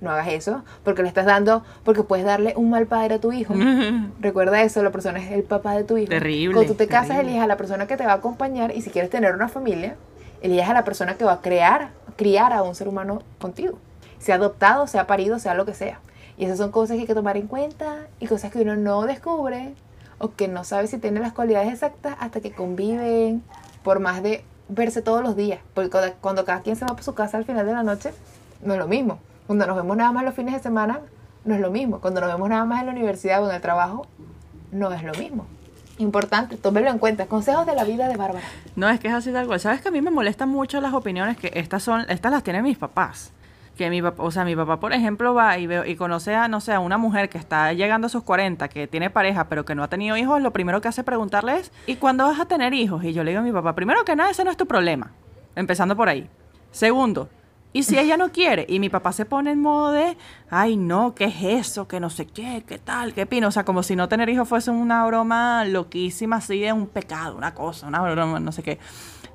No hagas eso, porque le estás dando, porque puedes darle un mal padre a tu hijo. *laughs* Recuerda eso, la persona es el papá de tu hijo. Terrible, Cuando tú te casas, terrible. eliges a la persona que te va a acompañar y si quieres tener una familia, eliges a la persona que va a crear, criar a un ser humano contigo. Sea adoptado, sea parido, sea lo que sea. Y esas son cosas que hay que tomar en cuenta y cosas que uno no descubre o que no sabe si tiene las cualidades exactas hasta que conviven por más de verse todos los días. Porque cuando, cada quien se va por su casa al final de la noche, no es lo mismo. Cuando nos vemos nada más los fines de semana, no es lo mismo. Cuando nos vemos nada más en la universidad o en el trabajo, no es lo mismo. Importante, tómelo en cuenta. Consejos de la vida de Bárbara. No, es que es así tal cual. ¿Sabes que a mí me molestan mucho las opiniones que estas son, estas las tienen mis papás? Que mi papá, o sea, mi papá, por ejemplo, va y, veo, y conoce a, no sé, a una mujer que está llegando a sus 40, que tiene pareja, pero que no ha tenido hijos, lo primero que hace preguntarle es, ¿y cuándo vas a tener hijos? Y yo le digo a mi papá, primero que nada, ese no es tu problema. Empezando por ahí. Segundo, ¿y si ella no quiere? Y mi papá se pone en modo de, ay, no, ¿qué es eso? Que no sé qué, qué tal, qué pino. O sea, como si no tener hijos fuese una broma loquísima, así de un pecado, una cosa, una broma, no sé qué.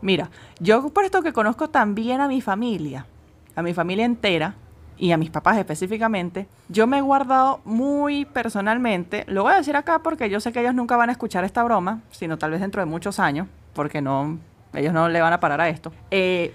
Mira, yo por esto que conozco también a mi familia, a mi familia entera y a mis papás específicamente, yo me he guardado muy personalmente, lo voy a decir acá porque yo sé que ellos nunca van a escuchar esta broma, sino tal vez dentro de muchos años, porque no, ellos no le van a parar a esto. Eh,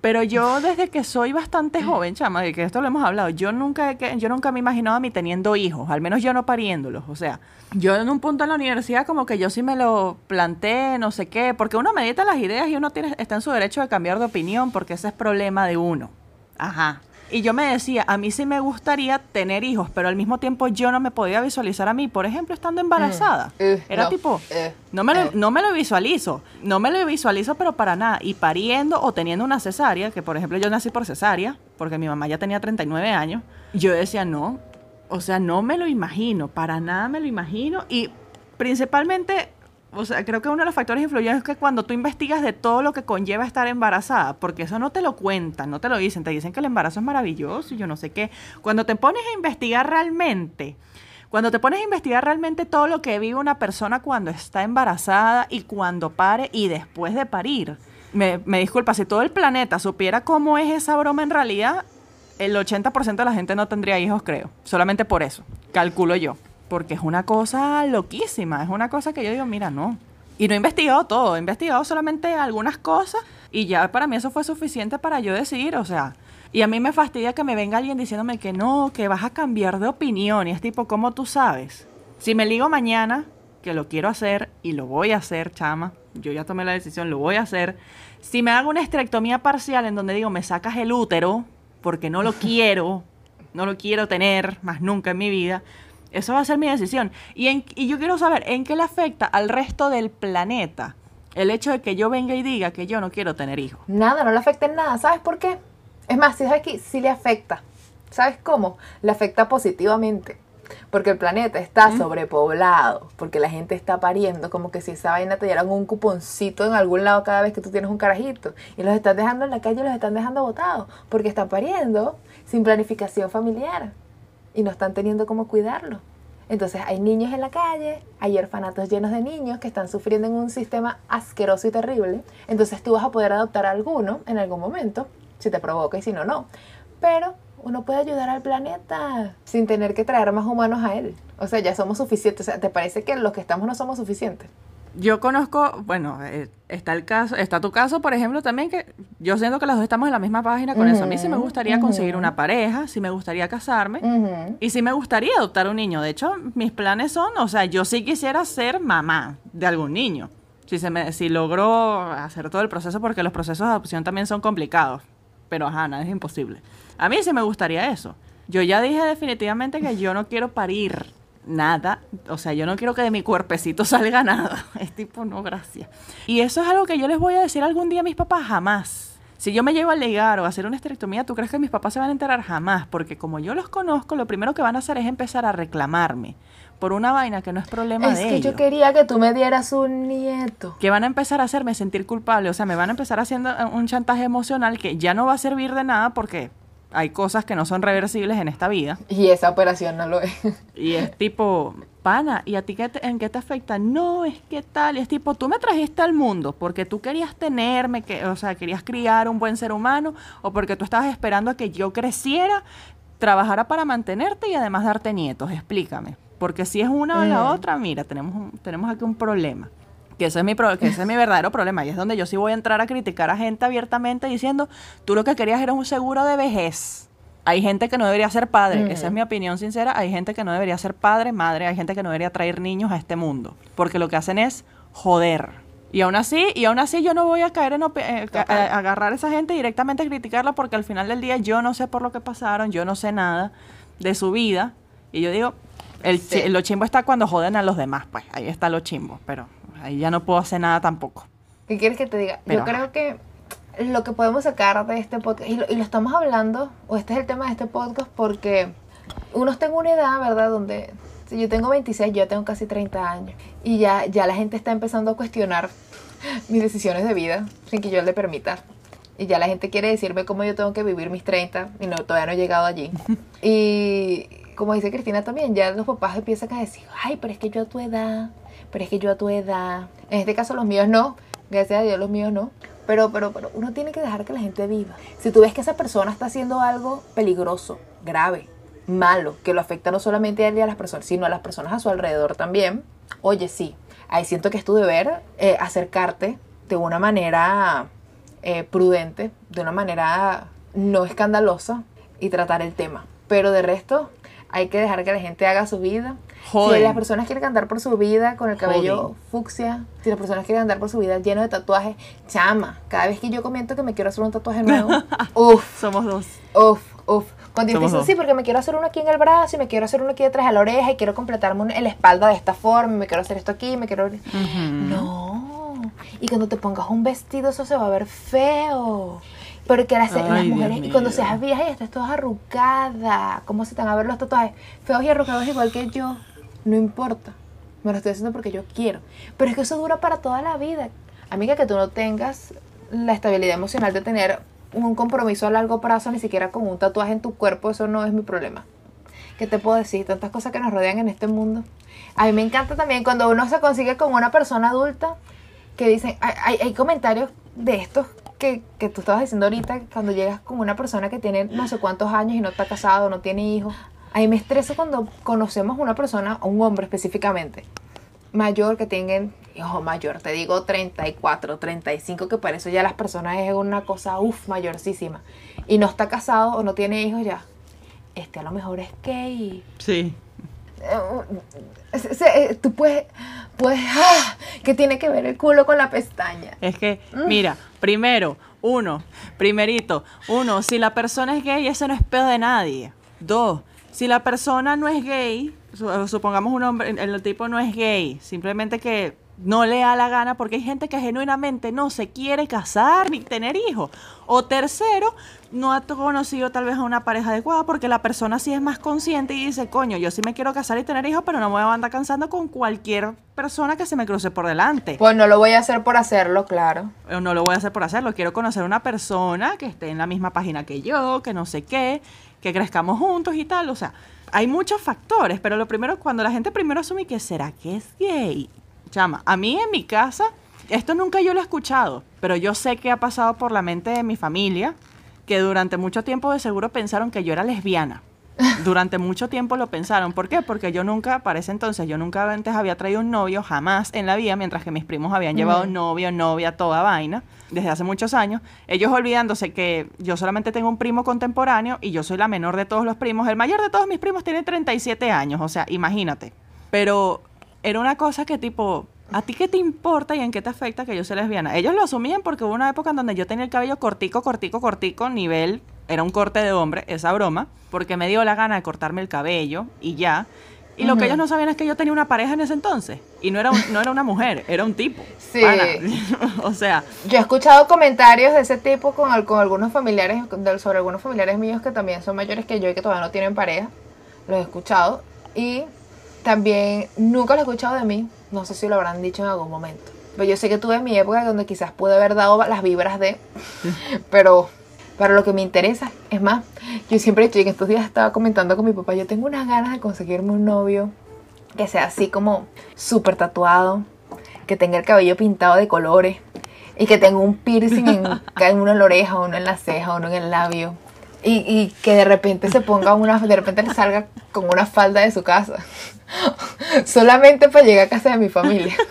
pero yo desde que soy bastante joven, chama, y que esto lo hemos hablado, yo nunca, yo nunca me he imaginado a mí teniendo hijos, al menos yo no pariéndolos. O sea, yo en un punto en la universidad como que yo sí me lo planteé, no sé qué, porque uno medita las ideas y uno tiene, está en su derecho de cambiar de opinión porque ese es problema de uno. Ajá. Y yo me decía, a mí sí me gustaría tener hijos, pero al mismo tiempo yo no me podía visualizar a mí, por ejemplo, estando embarazada. Eh, Era no, tipo, eh, no me, lo, eh. no me lo visualizo, no me lo visualizo, pero para nada. Y pariendo o teniendo una cesárea, que por ejemplo yo nací por cesárea, porque mi mamá ya tenía 39 años, yo decía, no, o sea, no me lo imagino, para nada me lo imagino. Y principalmente, o sea, creo que uno de los factores influyentes es que cuando tú investigas de todo lo que conlleva estar embarazada, porque eso no te lo cuentan, no te lo dicen, te dicen que el embarazo es maravilloso y yo no sé qué. Cuando te pones a investigar realmente, cuando te pones a investigar realmente todo lo que vive una persona cuando está embarazada y cuando pare y después de parir, me, me disculpa, si todo el planeta supiera cómo es esa broma en realidad, el 80% de la gente no tendría hijos, creo. Solamente por eso, calculo yo. Porque es una cosa loquísima, es una cosa que yo digo, mira, no. Y no he investigado todo, he investigado solamente algunas cosas y ya para mí eso fue suficiente para yo decidir, o sea, y a mí me fastidia que me venga alguien diciéndome que no, que vas a cambiar de opinión y es tipo, ¿cómo tú sabes? Si me ligo mañana, que lo quiero hacer y lo voy a hacer, chama, yo ya tomé la decisión, lo voy a hacer. Si me hago una estrectomía parcial en donde digo, me sacas el útero porque no lo *laughs* quiero, no lo quiero tener más nunca en mi vida, eso va a ser mi decisión. Y, en- y yo quiero saber en qué le afecta al resto del planeta el hecho de que yo venga y diga que yo no quiero tener hijos. Nada, no le afecta en nada. ¿Sabes por qué? Es más, si sabes que sí le afecta. ¿Sabes cómo? Le afecta positivamente. Porque el planeta está sobrepoblado. Porque la gente está pariendo. Como que si esa vaina te dieran un cuponcito en algún lado cada vez que tú tienes un carajito. Y los están dejando en la calle y los están dejando botados. Porque están pariendo sin planificación familiar. Y no están teniendo cómo cuidarlo. Entonces hay niños en la calle, hay orfanatos llenos de niños que están sufriendo en un sistema asqueroso y terrible. Entonces tú vas a poder adoptar a alguno en algún momento, si te provoca y si no, no. Pero uno puede ayudar al planeta sin tener que traer más humanos a él. O sea, ya somos suficientes. O sea, ¿te parece que los que estamos no somos suficientes? Yo conozco, bueno, eh, está el caso, está tu caso, por ejemplo, también que yo siento que las dos estamos en la misma página con eso. A mí sí me gustaría conseguir una pareja, sí me gustaría casarme y sí me gustaría adoptar un niño. De hecho, mis planes son, o sea, yo sí quisiera ser mamá de algún niño. Si se me, si logro hacer todo el proceso, porque los procesos de adopción también son complicados. Pero ajá, nada es imposible. A mí sí me gustaría eso. Yo ya dije definitivamente que yo no quiero parir nada. O sea, yo no quiero que de mi cuerpecito *laughs* salga nada. Es tipo, no, gracias. Y eso es algo que yo les voy a decir algún día a mis papás, jamás. Si yo me llevo a ligar o a hacer una esterectomía, ¿tú crees que mis papás se van a enterar? Jamás, porque como yo los conozco, lo primero que van a hacer es empezar a reclamarme por una vaina que no es problema Es de que ellos. yo quería que tú me dieras un nieto. Que van a empezar a hacerme sentir culpable, o sea, me van a empezar haciendo eh, un chantaje emocional que ya no va a servir de nada porque hay cosas que no son reversibles en esta vida. Y esa operación no lo es. Y es tipo, pana, ¿y a ti qué te- en qué te afecta? No, es que tal. Y es tipo, tú me trajiste al mundo porque tú querías tenerme, que, o sea, querías criar un buen ser humano, o porque tú estabas esperando a que yo creciera, trabajara para mantenerte y además darte nietos. Explícame. Porque si es una o la Mm. otra, mira, tenemos, un- tenemos aquí un problema. Que ese, es mi pro- que ese es mi verdadero problema. Y es donde yo sí voy a entrar a criticar a gente abiertamente diciendo, tú lo que querías era un seguro de vejez. Hay gente que no debería ser padre, esa es mi opinión sincera. Hay gente que no debería ser padre, madre, hay gente que no debería traer niños a este mundo. Porque lo que hacen es joder. Y aún así, y aún así yo no voy a caer en eh, a- agarrar a esa gente y directamente a criticarla porque al final del día yo no sé por lo que pasaron, yo no sé nada de su vida. Y yo digo, el Sí. chi- lo chimbo está cuando joden a los demás, pues ahí está lo chimbo, pero ahí ya no puedo hacer nada tampoco. ¿Qué quieres que te diga? Pero, Yo creo que lo que podemos sacar de este podcast, y lo, y lo estamos hablando, o este es el tema de este podcast, porque uno está en una edad, ¿verdad? Donde si yo tengo 26, yo tengo casi 30 años, y ya, ya la gente está empezando a cuestionar *laughs* mis decisiones de vida sin que yo le permita. Y ya la gente quiere decirme cómo yo tengo que vivir mis 30 y no, todavía no he llegado allí. *laughs* Y como dice Cristina también, ya los papás empiezan a decir, ay, pero es que yo a tu edad, pero es que yo a tu edad. En este caso los míos no, gracias a Dios los míos no. Pero, pero, pero uno tiene que dejar que la gente viva. Si tú ves que esa persona está haciendo algo peligroso, grave, malo, que lo afecta no solamente a él a las personas, sino a las personas a su alrededor también, oye, sí, ahí siento que es tu deber eh, acercarte de una manera eh, prudente, de una manera no escandalosa y tratar el tema. Pero de resto, hay que dejar que la gente haga su vida. Si las personas quieren andar por su vida con el cabello fucsia, si las personas quieren andar por su vida lleno de tatuajes, chama, cada vez que yo comento que me quiero hacer un tatuaje nuevo, *laughs* uff, Somos dos. Uf, uf. Cuando dicen, dos. sí, porque me quiero hacer uno aquí en el brazo y me quiero hacer uno aquí detrás de la oreja y quiero completarme en la espalda de esta forma, y me quiero hacer esto aquí, me quiero... No. Y cuando te pongas un vestido, eso se va a ver feo. Porque las, las Ay, Dios mujeres, y cuando seas vieja y estés toda arrugada, ¿cómo se te van a ver los tatuajes? Feos y arrugados igual que yo. No importa. Me lo estoy haciendo porque yo quiero. Pero es que eso dura para toda la vida. Amiga, que tú no tengas la estabilidad emocional de tener un compromiso a largo plazo, ni siquiera con un tatuaje en tu cuerpo, eso no es mi problema. ¿Qué te puedo decir? Tantas cosas que nos rodean en este mundo. A mí me encanta también cuando uno se consigue con una persona adulta que dicen, hay, hay- hay comentarios de estos que, que tú estabas diciendo ahorita, cuando llegas con una persona que tiene no sé cuántos años y no está casado, no tiene hijos. A mí me estresa cuando conocemos una persona, un hombre específicamente, mayor que tengan, ojo, mayor, te digo 34, 35, que para eso ya las personas es una cosa, uff, mayorcísima. Y no está casado o no tiene hijos ya. Este a lo mejor es gay. Sí. Eh, se- tú puedes, puedes, ¡ah! ¿qué tiene que ver el culo con la pestaña? Es que, mira, primero, uno, primerito, uno, si la persona es gay, eso no es pedo de nadie. Dos, si la persona no es gay, su- supongamos un hombre, el tipo no es gay, simplemente que no le da la gana porque hay gente que genuinamente no se quiere casar ni tener hijos. O tercero, no ha conocido tal vez a una pareja adecuada porque la persona sí es más consciente y dice, coño, yo sí me quiero casar y tener hijos, pero no me voy a andar cansando con cualquier persona que se me cruce por delante. Pues no lo voy a hacer por hacerlo, claro. No lo voy a hacer por hacerlo. Quiero conocer una persona que esté en la misma página que yo, que no sé qué, que crezcamos juntos y tal. O sea, hay muchos factores, pero lo primero, cuando la gente primero asume que será que es gay. Chama, a mí en mi casa, esto nunca yo lo he escuchado, pero yo sé que ha pasado por la mente de mi familia, que durante mucho tiempo de seguro pensaron que yo era lesbiana. *laughs* Durante mucho tiempo lo pensaron. ¿Por qué? Porque yo nunca, para ese entonces, yo nunca antes había traído un novio, jamás en la vida, mientras que mis primos habían llevado novio, novia, toda vaina, desde hace muchos años. Ellos olvidándose que yo solamente tengo un primo contemporáneo y yo soy la menor de todos los primos. El mayor de todos mis primos tiene 37 años, o sea, imagínate. Pero era una cosa que tipo, ¿a ti qué te importa y en qué te afecta que yo sea lesbiana? Ellos lo asumían porque hubo una época en donde yo tenía el cabello cortico, cortico, cortico, nivel, era un corte de hombre, esa broma, porque me dio la gana de cortarme el cabello y ya. Y lo que ellos no sabían es que yo tenía una pareja en ese entonces. Y no era, un- no era una mujer, era un tipo. Sí. *laughs* O sea, Yo he escuchado comentarios de ese tipo con, con algunos familiares, sobre algunos familiares míos que también son mayores que yo y que todavía no tienen pareja. Los he escuchado. Y también nunca lo he escuchado de mí. No sé si lo habrán dicho en algún momento. Pero yo sé que tuve mi época donde quizás pude haber dado las vibras de... *laughs* Pero para lo que me interesa, es más, yo siempre he dicho, y en estos días estaba comentando con mi papá, yo tengo unas ganas de conseguirme un novio que sea así como súper tatuado, que tenga el cabello pintado de colores y que tenga un piercing en, *laughs* en uno en la oreja, uno en la ceja, uno en el labio. Y, y que de repente se ponga una, de repente le salga con una falda de su casa. *laughs* Solamente para llegar a casa de mi familia. *laughs*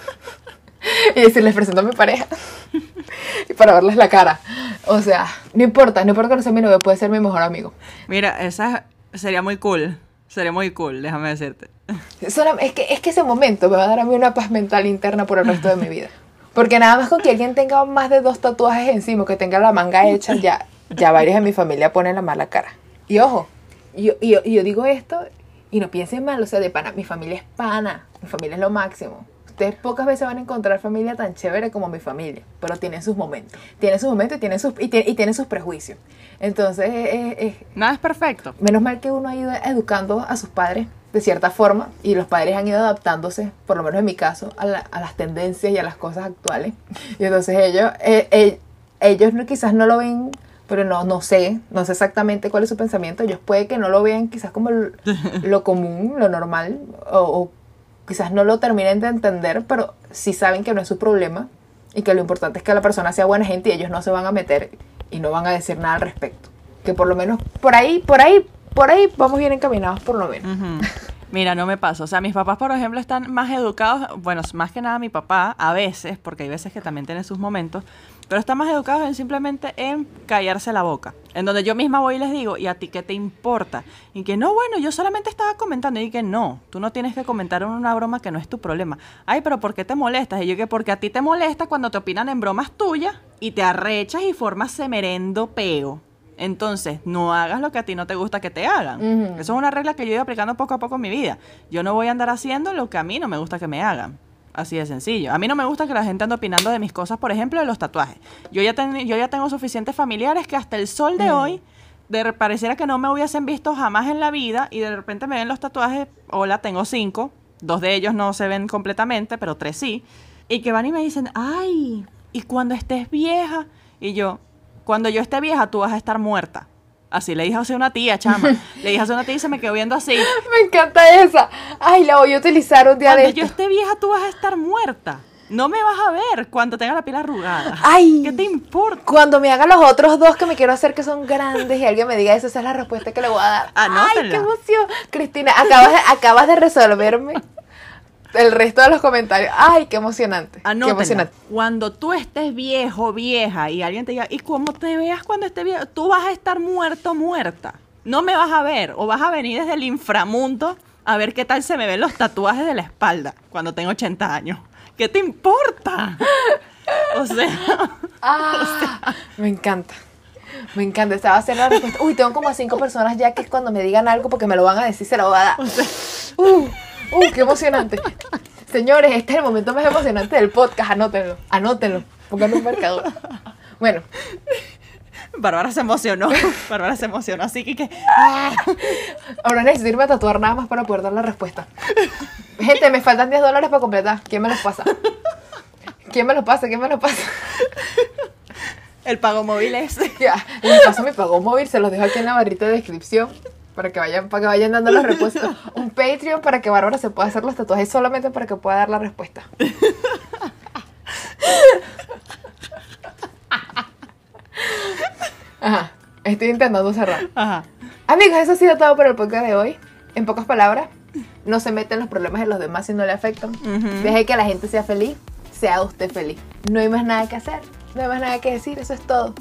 Y decirles presento a mi pareja. *laughs* Y para verles la cara. O sea, no importa, no importa que no sea mi novio, puede ser mi mejor amigo. mira, esa sería muy cool. Sería muy cool, déjame decirte. Es, que, es que ese momento me va a dar a mí una paz mental interna por el resto de mi vida. Porque nada más con que alguien tenga más de dos tatuajes encima, que tenga la manga hecha, ya, ya varios de mi familia ponen la mala cara. Y ojo, yo, yo, yo digo esto y no piensen mal, o sea, de pana, mi familia es pana, mi familia es lo máximo. Ustedes pocas veces van a encontrar familia tan chévere como mi familia, pero tienen sus momentos. Tienen sus momentos y tienen sus, y, tiene- y tienen sus prejuicios. Entonces, es- es- Nada es perfecto. Menos mal que uno ha ido educando a sus padres de cierta forma y los padres han ido adaptándose, por lo menos en mi caso, a, la- a las tendencias y a las cosas actuales. Y entonces ellos, eh, eh, ellos no- quizás no lo ven, pero no, no sé, no sé exactamente cuál es su pensamiento. Ellos puede que no lo vean quizás como *laughs* lo común, lo normal, o, o quizás no lo terminen de entender, pero sí saben que no es su problema y que lo importante es que la persona sea buena gente y ellos no se van a meter y no van a decir nada al respecto. Que por lo menos por ahí, por ahí, por ahí vamos bien encaminados por lo menos. Ujú. Mira, no me pasa. O sea, mis papás, por ejemplo, están más educados. Bueno, más que nada mi papá, a veces, porque hay veces que también tiene sus momentos, pero están más educados en simplemente en callarse la boca. En donde yo misma voy y les digo, ¿y a ti qué te importa? Y que no, bueno, yo solamente estaba comentando. Y que no, tú no tienes que comentar en una broma que no es tu problema. Ay, pero ¿por qué te molestas? Y yo que porque a ti te molesta cuando te opinan en bromas tuyas y te arrechas y formas semerendo peo. Entonces, no hagas lo que a ti no te gusta que te hagan. Ujú. Eso es una regla que yo he ido aplicando poco a poco en mi vida. Yo no voy a andar haciendo lo que a mí no me gusta que me hagan. Así de sencillo. A mí no me gusta que la gente ande opinando de mis cosas, por ejemplo, de los tatuajes. Yo ya, ten- yo ya tengo suficientes familiares que hasta el sol de Mm. hoy, de re- pareciera que no me hubiesen visto jamás en la vida y de repente me ven los tatuajes, hola, tengo cinco, dos de ellos no se ven completamente, pero tres sí, y que van y me dicen, ay, ¿y cuando estés vieja? Y yo, cuando yo esté vieja, tú vas a estar muerta. Así le dije a una tía, chama. *laughs* Le dije a una tía y se me quedó viendo así. Me encanta esa. Ay, la voy a utilizar un día Cuando de yo esté vieja, tú vas a estar muerta. No me vas a ver cuando tenga la piel arrugada. Ay. ¿Qué te importa? Cuando me hagan los otros dos que me quiero hacer que son grandes y alguien me diga eso, esa es la respuesta que le voy a dar. Ay, qué emoción. Cristina, acabas de, acabas de resolverme *laughs* el resto de los comentarios. Ay, qué emocionante. Qué Anótenla. emocionante. Cuando tú estés viejo, vieja, y alguien te diga, ¿y cómo te veas cuando estés viejo? Tú vas a estar muerto, muerta. No me vas a ver, o vas a venir desde el inframundo a ver qué tal se me ven los tatuajes de la espalda cuando tengo 80 años. ¿Qué te importa? O sea, Ah, *laughs* me encanta. Me encanta. Estaba haciendo la respuesta. Uy, tengo como a cinco personas ya que cuando me digan algo, porque me lo van a decir, se lo voy a dar. Uh, uh, qué emocionante. Señores, este es el momento más emocionante del podcast. Anótenlo, anótenlo. Pongan un marcador. Bueno, Bárbara se emocionó. Bárbara se emocionó, así que, que ahora necesito irme a tatuar nada más para poder dar la respuesta. Gente, me faltan 10 dólares para completar. ¿Quién me los pasa? ¿Quién me los pasa? ¿Quién me los pasa? el pago móvil es... Ya, les paso mi pago móvil, se los dejo aquí en la barrita de descripción para que vayan, para que vayan dando las respuestas. *laughs* Un Patreon para que Bárbara se pueda hacer los tatuajes solamente para que pueda dar la respuesta. Ajá, estoy intentando cerrar. Ajá. Amigos, eso ha sido todo por el podcast de hoy. En pocas palabras, no se meten en los problemas de los demás si no le afectan. Ujú. Deje que la gente sea feliz, sea usted feliz. No hay más nada que hacer, no hay más nada que decir, eso es todo.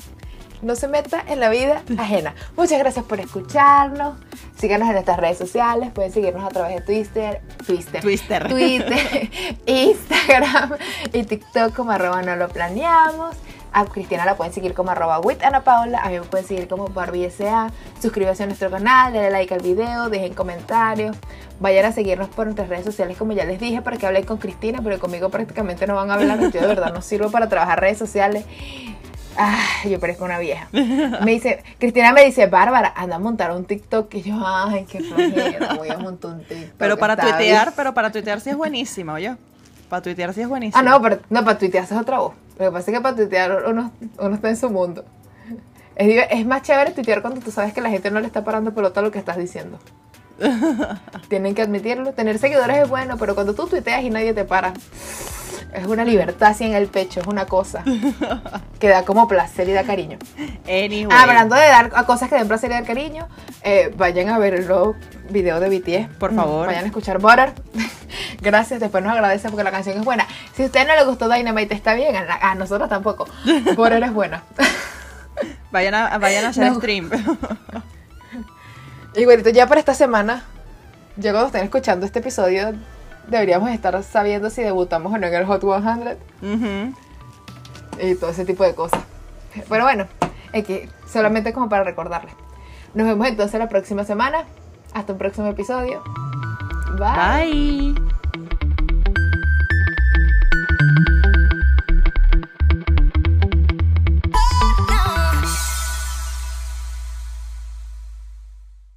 No se meta en la vida ajena. Muchas gracias por escucharnos. Síganos en nuestras redes sociales. Pueden seguirnos a través de Twitter, Twitter, Twister. Twitter, *laughs* Instagram y TikTok como arroba no lo planeamos. A Cristina la pueden seguir como arroba with Ana Paola. A mí me pueden seguir como Barbie S.A. Suscríbanse a nuestro canal, denle like al video, dejen comentarios. Vayan a seguirnos por nuestras redes sociales, como ya les dije, para que hablen con Cristina, pero conmigo prácticamente no van a hablar. Yo de verdad no sirvo para trabajar redes sociales. Ah, yo parezco una vieja. *laughs* Me dice, Cristina me dice, Bárbara, anda a montar un TikTok. Y yo, ay, qué flojera, voy a montar un TikTok. Pero para tuitear, pero para tuitear sí es buenísimo, oye. Para tuitear sí es buenísimo. Ah, no, pero, no, para tuitear es otra voz. Lo que pasa es que para tuitear uno, uno está en su mundo. Es más chévere tuitear cuando tú sabes que la gente no le está parando pelota a lo que estás diciendo. *laughs* Tienen que admitirlo. Tener seguidores es bueno, pero cuando tú tuiteas y nadie te para, es una libertad así en el pecho, es una cosa *laughs* que da como placer y da cariño. Anyway. Ah, hablando de dar a cosas que den placer y dar cariño, eh, vayan a ver el nuevo video de BTS. Por favor. Vayan a escuchar Butter. *laughs* Gracias, después nos agradece porque la canción es buena. Si a usted no le gustó Dynamite, está bien. A, nosotros tampoco. *laughs* Butter es buena. Vayan a, vayan a hacer No. stream. Y bueno, ya para esta semana, ya cuando estén escuchando este episodio, deberíamos estar sabiendo si debutamos o no en el Hot 100 Ujú. y todo ese tipo de cosas. Pero bueno, es que solamente como para recordarles. Nos vemos entonces la próxima semana. Hasta un próximo episodio. Bye. Bye.